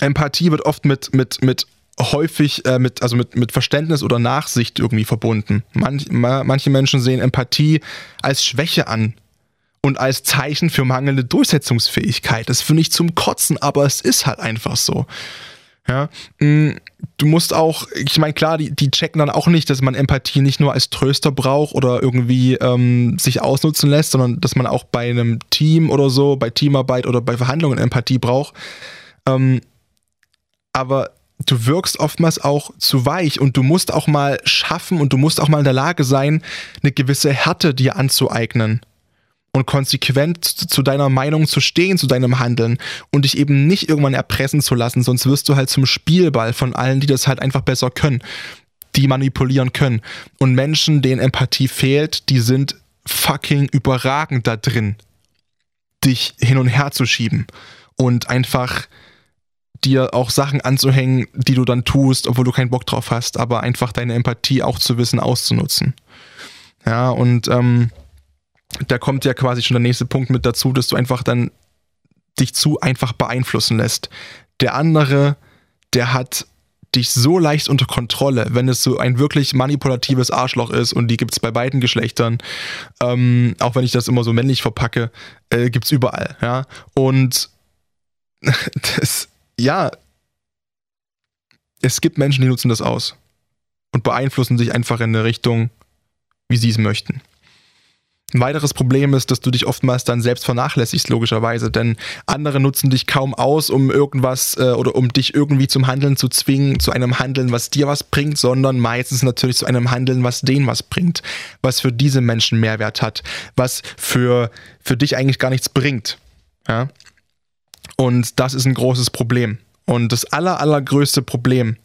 Empathie wird oft mit, mit, mit häufig äh, mit, also mit, mit Verständnis oder Nachsicht irgendwie verbunden. Manch, manche Menschen sehen Empathie als Schwäche an und als Zeichen für mangelnde Durchsetzungsfähigkeit. Das finde ich zum Kotzen, aber es ist halt einfach so. Ja, mm, du musst auch, ich meine, klar, die, die checken dann auch nicht, dass man Empathie nicht nur als Tröster braucht oder irgendwie ähm, sich ausnutzen lässt, sondern dass man auch bei einem Team oder so, bei Teamarbeit oder bei Verhandlungen Empathie braucht. Ähm, aber du wirkst oftmals auch zu weich und du musst auch mal schaffen und du musst auch mal in der Lage sein, eine gewisse Härte dir anzueignen und konsequent zu deiner Meinung zu stehen, zu deinem Handeln und dich eben nicht irgendwann erpressen zu lassen, sonst wirst du halt zum Spielball von allen, die das halt einfach besser können, die manipulieren können. Und Menschen, denen Empathie fehlt, die sind fucking überragend da drin, dich hin und her zu schieben und einfach dir auch Sachen anzuhängen, die du dann tust, obwohl du keinen Bock drauf hast, aber einfach deine Empathie auch zu wissen, auszunutzen. Ja, und ähm, da kommt ja quasi schon der nächste Punkt mit dazu, dass du einfach dann dich zu einfach beeinflussen lässt. Der andere, der hat dich so leicht unter Kontrolle, wenn es so ein wirklich manipulatives Arschloch ist und die gibt es bei beiden Geschlechtern, ähm, auch wenn ich das immer so männlich verpacke, äh, gibt es überall, ja. Und das, ja, es gibt Menschen, die nutzen das aus und beeinflussen sich einfach in eine Richtung, wie sie es möchten. Ein weiteres Problem ist, dass du dich oftmals dann selbst vernachlässigst, logischerweise, denn andere nutzen dich kaum aus, um irgendwas äh, oder um dich irgendwie zum Handeln zu zwingen, zu einem Handeln, was dir was bringt, sondern meistens natürlich zu einem Handeln, was denen was bringt, was für diese Menschen Mehrwert hat, was für, für dich eigentlich gar nichts bringt. Ja? Und das ist ein großes Problem. Und das aller, allergrößte Problem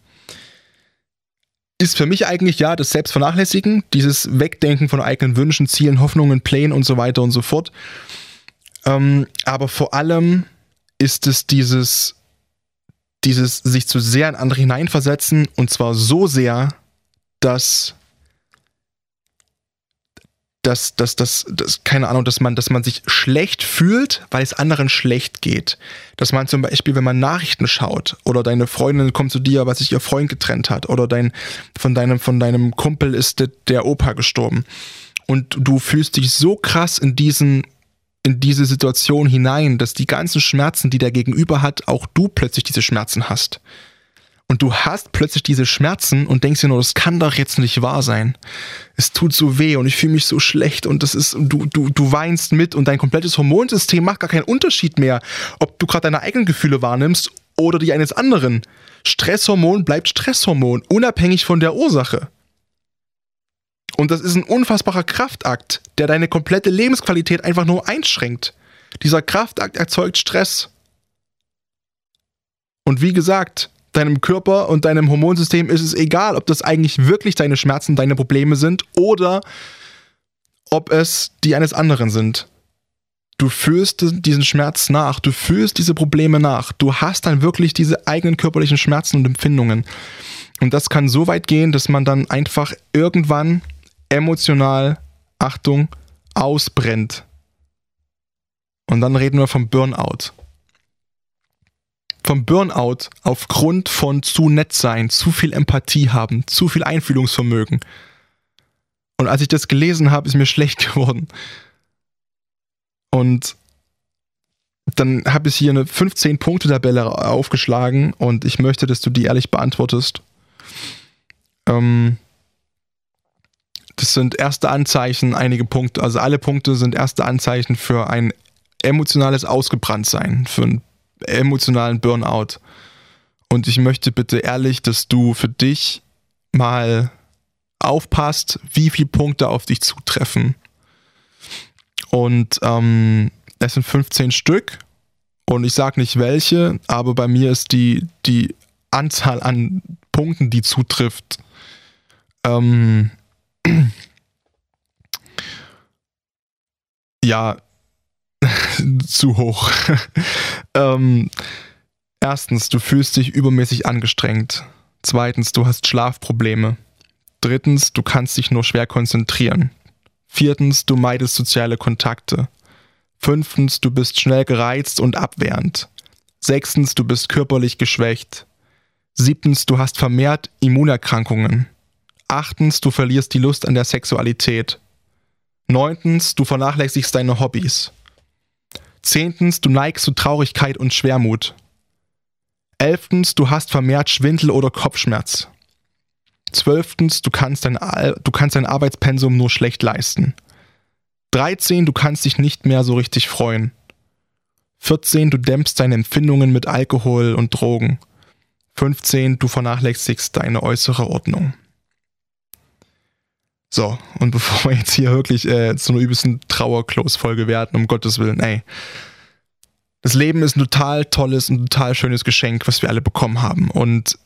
ist für mich eigentlich ja das Selbstvernachlässigen, dieses Wegdenken von eigenen Wünschen, Zielen, Hoffnungen, Plänen und so weiter und so fort. Ähm, aber vor allem ist es dieses, dieses sich zu sehr in andere hineinversetzen und zwar so sehr, dass dass, dass, dass, dass, keine Ahnung, dass man, dass man sich schlecht fühlt, weil es anderen schlecht geht. Dass man zum Beispiel, wenn man Nachrichten schaut oder deine Freundin kommt zu dir, weil sich ihr Freund getrennt hat oder dein, von deinem, von deinem Kumpel ist der, Opa gestorben und du fühlst dich so krass in diesen, in diese Situation hinein, dass die ganzen Schmerzen, die der Gegenüber hat, auch du plötzlich diese Schmerzen hast und du hast plötzlich diese Schmerzen und denkst dir nur, das kann doch jetzt nicht wahr sein. Es tut so weh und ich fühle mich so schlecht und das ist, du, du, du weinst mit und dein komplettes Hormonsystem macht gar keinen Unterschied mehr, ob du gerade deine eigenen Gefühle wahrnimmst oder die eines anderen. Stresshormon bleibt Stresshormon, unabhängig von der Ursache. Und das ist ein unfassbarer Kraftakt, der deine komplette Lebensqualität einfach nur einschränkt. Dieser Kraftakt erzeugt Stress. Und wie gesagt, deinem Körper und deinem Hormonsystem ist es egal, ob das eigentlich wirklich deine Schmerzen, deine Probleme sind oder ob es die eines anderen sind. Du fühlst diesen Schmerz nach, du fühlst diese Probleme nach, du hast dann wirklich diese eigenen körperlichen Schmerzen und Empfindungen. Und das kann so weit gehen, dass man dann einfach irgendwann emotional, Achtung, ausbrennt. Und dann reden wir vom Burnout. Vom Burnout aufgrund von zu nett sein, zu viel Empathie haben, zu viel Einfühlungsvermögen. Und als ich das gelesen habe, ist mir schlecht geworden. Und dann habe ich hier eine 15-Punkte-Tabelle aufgeschlagen und ich möchte, dass du die ehrlich beantwortest. Ähm, das sind erste Anzeichen, einige Punkte, also alle Punkte sind erste Anzeichen für ein emotionales Ausgebranntsein, für einen emotionalen Burnout. Und ich möchte bitte ehrlich, dass du für dich mal aufpasst, wie viele Punkte auf dich zutreffen. Und ähm, es sind 15 Stück. Und ich sage nicht welche, aber bei mir ist die, die Anzahl an Punkten, die zutrifft, ähm, ja, zu hoch. ähm, erstens, du fühlst dich übermäßig angestrengt. Zweitens, du hast Schlafprobleme. Drittens, du kannst dich nur schwer konzentrieren. Viertens, du meidest soziale Kontakte. Fünftens, du bist schnell gereizt und abwehrend. Sechstens, du bist körperlich geschwächt. Siebtens, du hast vermehrt Immunerkrankungen. Achtens, du verlierst die Lust an der Sexualität. Neuntens, du vernachlässigst deine Hobbys. Zehntens, du neigst zu Traurigkeit und Schwermut. Elftens, du hast vermehrt Schwindel oder Kopfschmerz. Zwölftens, du kannst dein, du kannst dein Arbeitspensum nur schlecht leisten. 13, du kannst dich nicht mehr so richtig freuen. 14, du dämpfst deine Empfindungen mit Alkohol und Drogen. 15, du vernachlässigst deine äußere Ordnung. So, und bevor wir jetzt hier wirklich äh, zu einer übelsten Trauer-Close-Folge werden, um Gottes Willen, ey. Das Leben ist ein total tolles und total schönes Geschenk, was wir alle bekommen haben. Und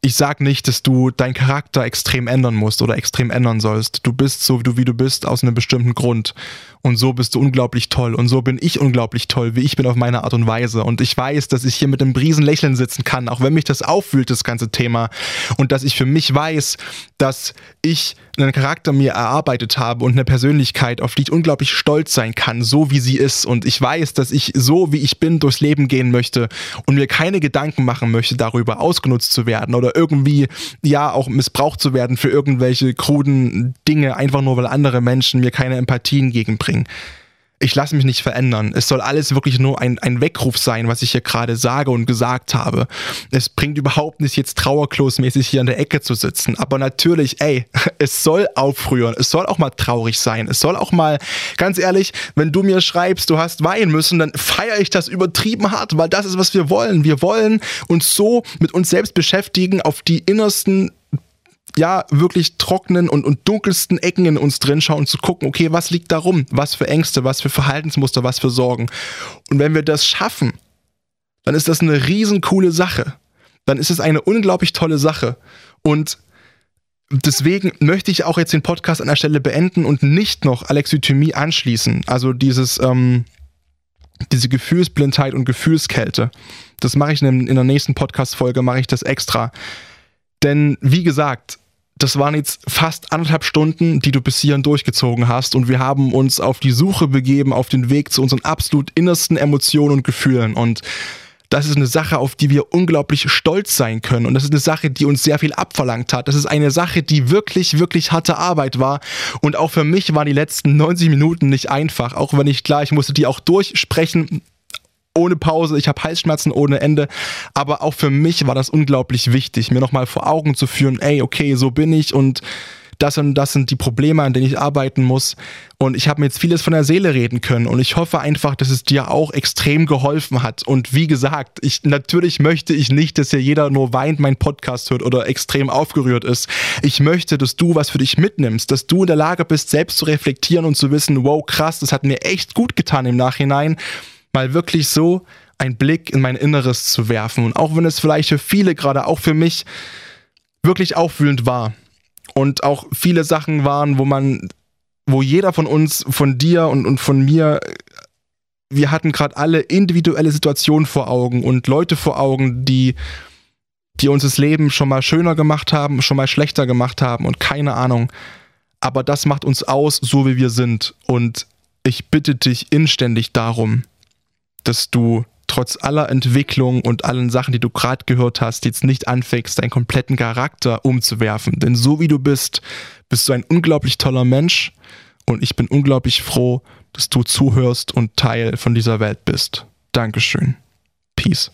ich sag nicht, dass du deinen Charakter extrem ändern musst oder extrem ändern sollst. Du bist so, wie du, wie du bist, aus einem bestimmten Grund. Und so bist du unglaublich toll. Und so bin ich unglaublich toll, wie ich bin auf meine Art und Weise. Und ich weiß, dass ich hier mit einem Lächeln sitzen kann, auch wenn mich das auffühlt, das ganze Thema. Und dass ich für mich weiß, dass ich einen Charakter mir erarbeitet habe und eine Persönlichkeit, auf die ich unglaublich stolz sein kann, so wie sie ist. Und ich weiß, dass ich so, wie ich bin, durchs Leben gehen möchte und mir keine Gedanken machen möchte, darüber ausgenutzt zu werden oder irgendwie, ja, auch missbraucht zu werden für irgendwelche kruden Dinge, einfach nur weil andere Menschen mir keine Empathie entgegenbringen ich lasse mich nicht verändern. Es soll alles wirklich nur ein, ein Weckruf sein, was ich hier gerade sage und gesagt habe. Es bringt überhaupt nicht jetzt trauerklosmäßig hier an der Ecke zu sitzen. Aber natürlich, ey, es soll aufrühren. Es soll auch mal traurig sein. Es soll auch mal, ganz ehrlich, wenn du mir schreibst, du hast weinen müssen, dann feiere ich das übertrieben hart, weil das ist, was wir wollen. Wir wollen uns so mit uns selbst beschäftigen, auf die innersten ja, wirklich trockenen und, und dunkelsten Ecken in uns drin schauen zu gucken, okay, was liegt da rum? Was für Ängste, was für Verhaltensmuster, was für Sorgen. Und wenn wir das schaffen, dann ist das eine riesencoole Sache. Dann ist es eine unglaublich tolle Sache. Und deswegen möchte ich auch jetzt den Podcast an der Stelle beenden und nicht noch Alexithymie anschließen. Also dieses, ähm, diese Gefühlsblindheit und Gefühlskälte. Das mache ich in der nächsten Podcast-Folge, mache ich das extra. Denn wie gesagt, das waren jetzt fast anderthalb Stunden, die du bis hierhin durchgezogen hast und wir haben uns auf die Suche begeben, auf den Weg zu unseren absolut innersten Emotionen und Gefühlen und das ist eine Sache, auf die wir unglaublich stolz sein können. Und das ist eine Sache, die uns sehr viel abverlangt hat. Das ist eine Sache, die wirklich, wirklich harte Arbeit war. Und auch für mich waren die letzten 90 Minuten nicht einfach. Auch wenn ich, klar, ich musste die auch durchsprechen ohne Pause, ich habe Halsschmerzen ohne Ende. Aber auch für mich war das unglaublich wichtig, mir nochmal vor Augen zu führen, ey, okay, so bin ich und das und das sind die Probleme, an denen ich arbeiten muss. Und ich habe mir jetzt vieles von der Seele reden können. Und ich hoffe einfach, dass es dir auch extrem geholfen hat. Und wie gesagt, ich, natürlich möchte ich nicht, dass hier jeder nur weint, mein Podcast hört oder extrem aufgerührt ist. Ich möchte, dass du was für dich mitnimmst, dass du in der Lage bist, selbst zu reflektieren und zu wissen, wow, krass, das hat mir echt gut getan im Nachhinein. Mal wirklich so einen Blick in mein Inneres zu werfen. Und auch wenn es vielleicht für viele, gerade auch für mich, wirklich aufwühlend war. Und auch viele Sachen waren, wo man, wo jeder von uns, von dir und, und von mir, wir hatten gerade alle individuelle Situationen vor Augen und Leute vor Augen, die, die uns das Leben schon mal schöner gemacht haben, schon mal schlechter gemacht haben und keine Ahnung. Aber das macht uns aus, so wie wir sind. Und ich bitte dich inständig darum, dass du trotz aller Entwicklung und allen Sachen, die du gerade gehört hast, jetzt nicht anfängst, deinen kompletten Charakter umzuwerfen. Denn so wie du bist, bist du ein unglaublich toller Mensch und ich bin unglaublich froh, dass du zuhörst und Teil von dieser Welt bist. Dankeschön. Peace.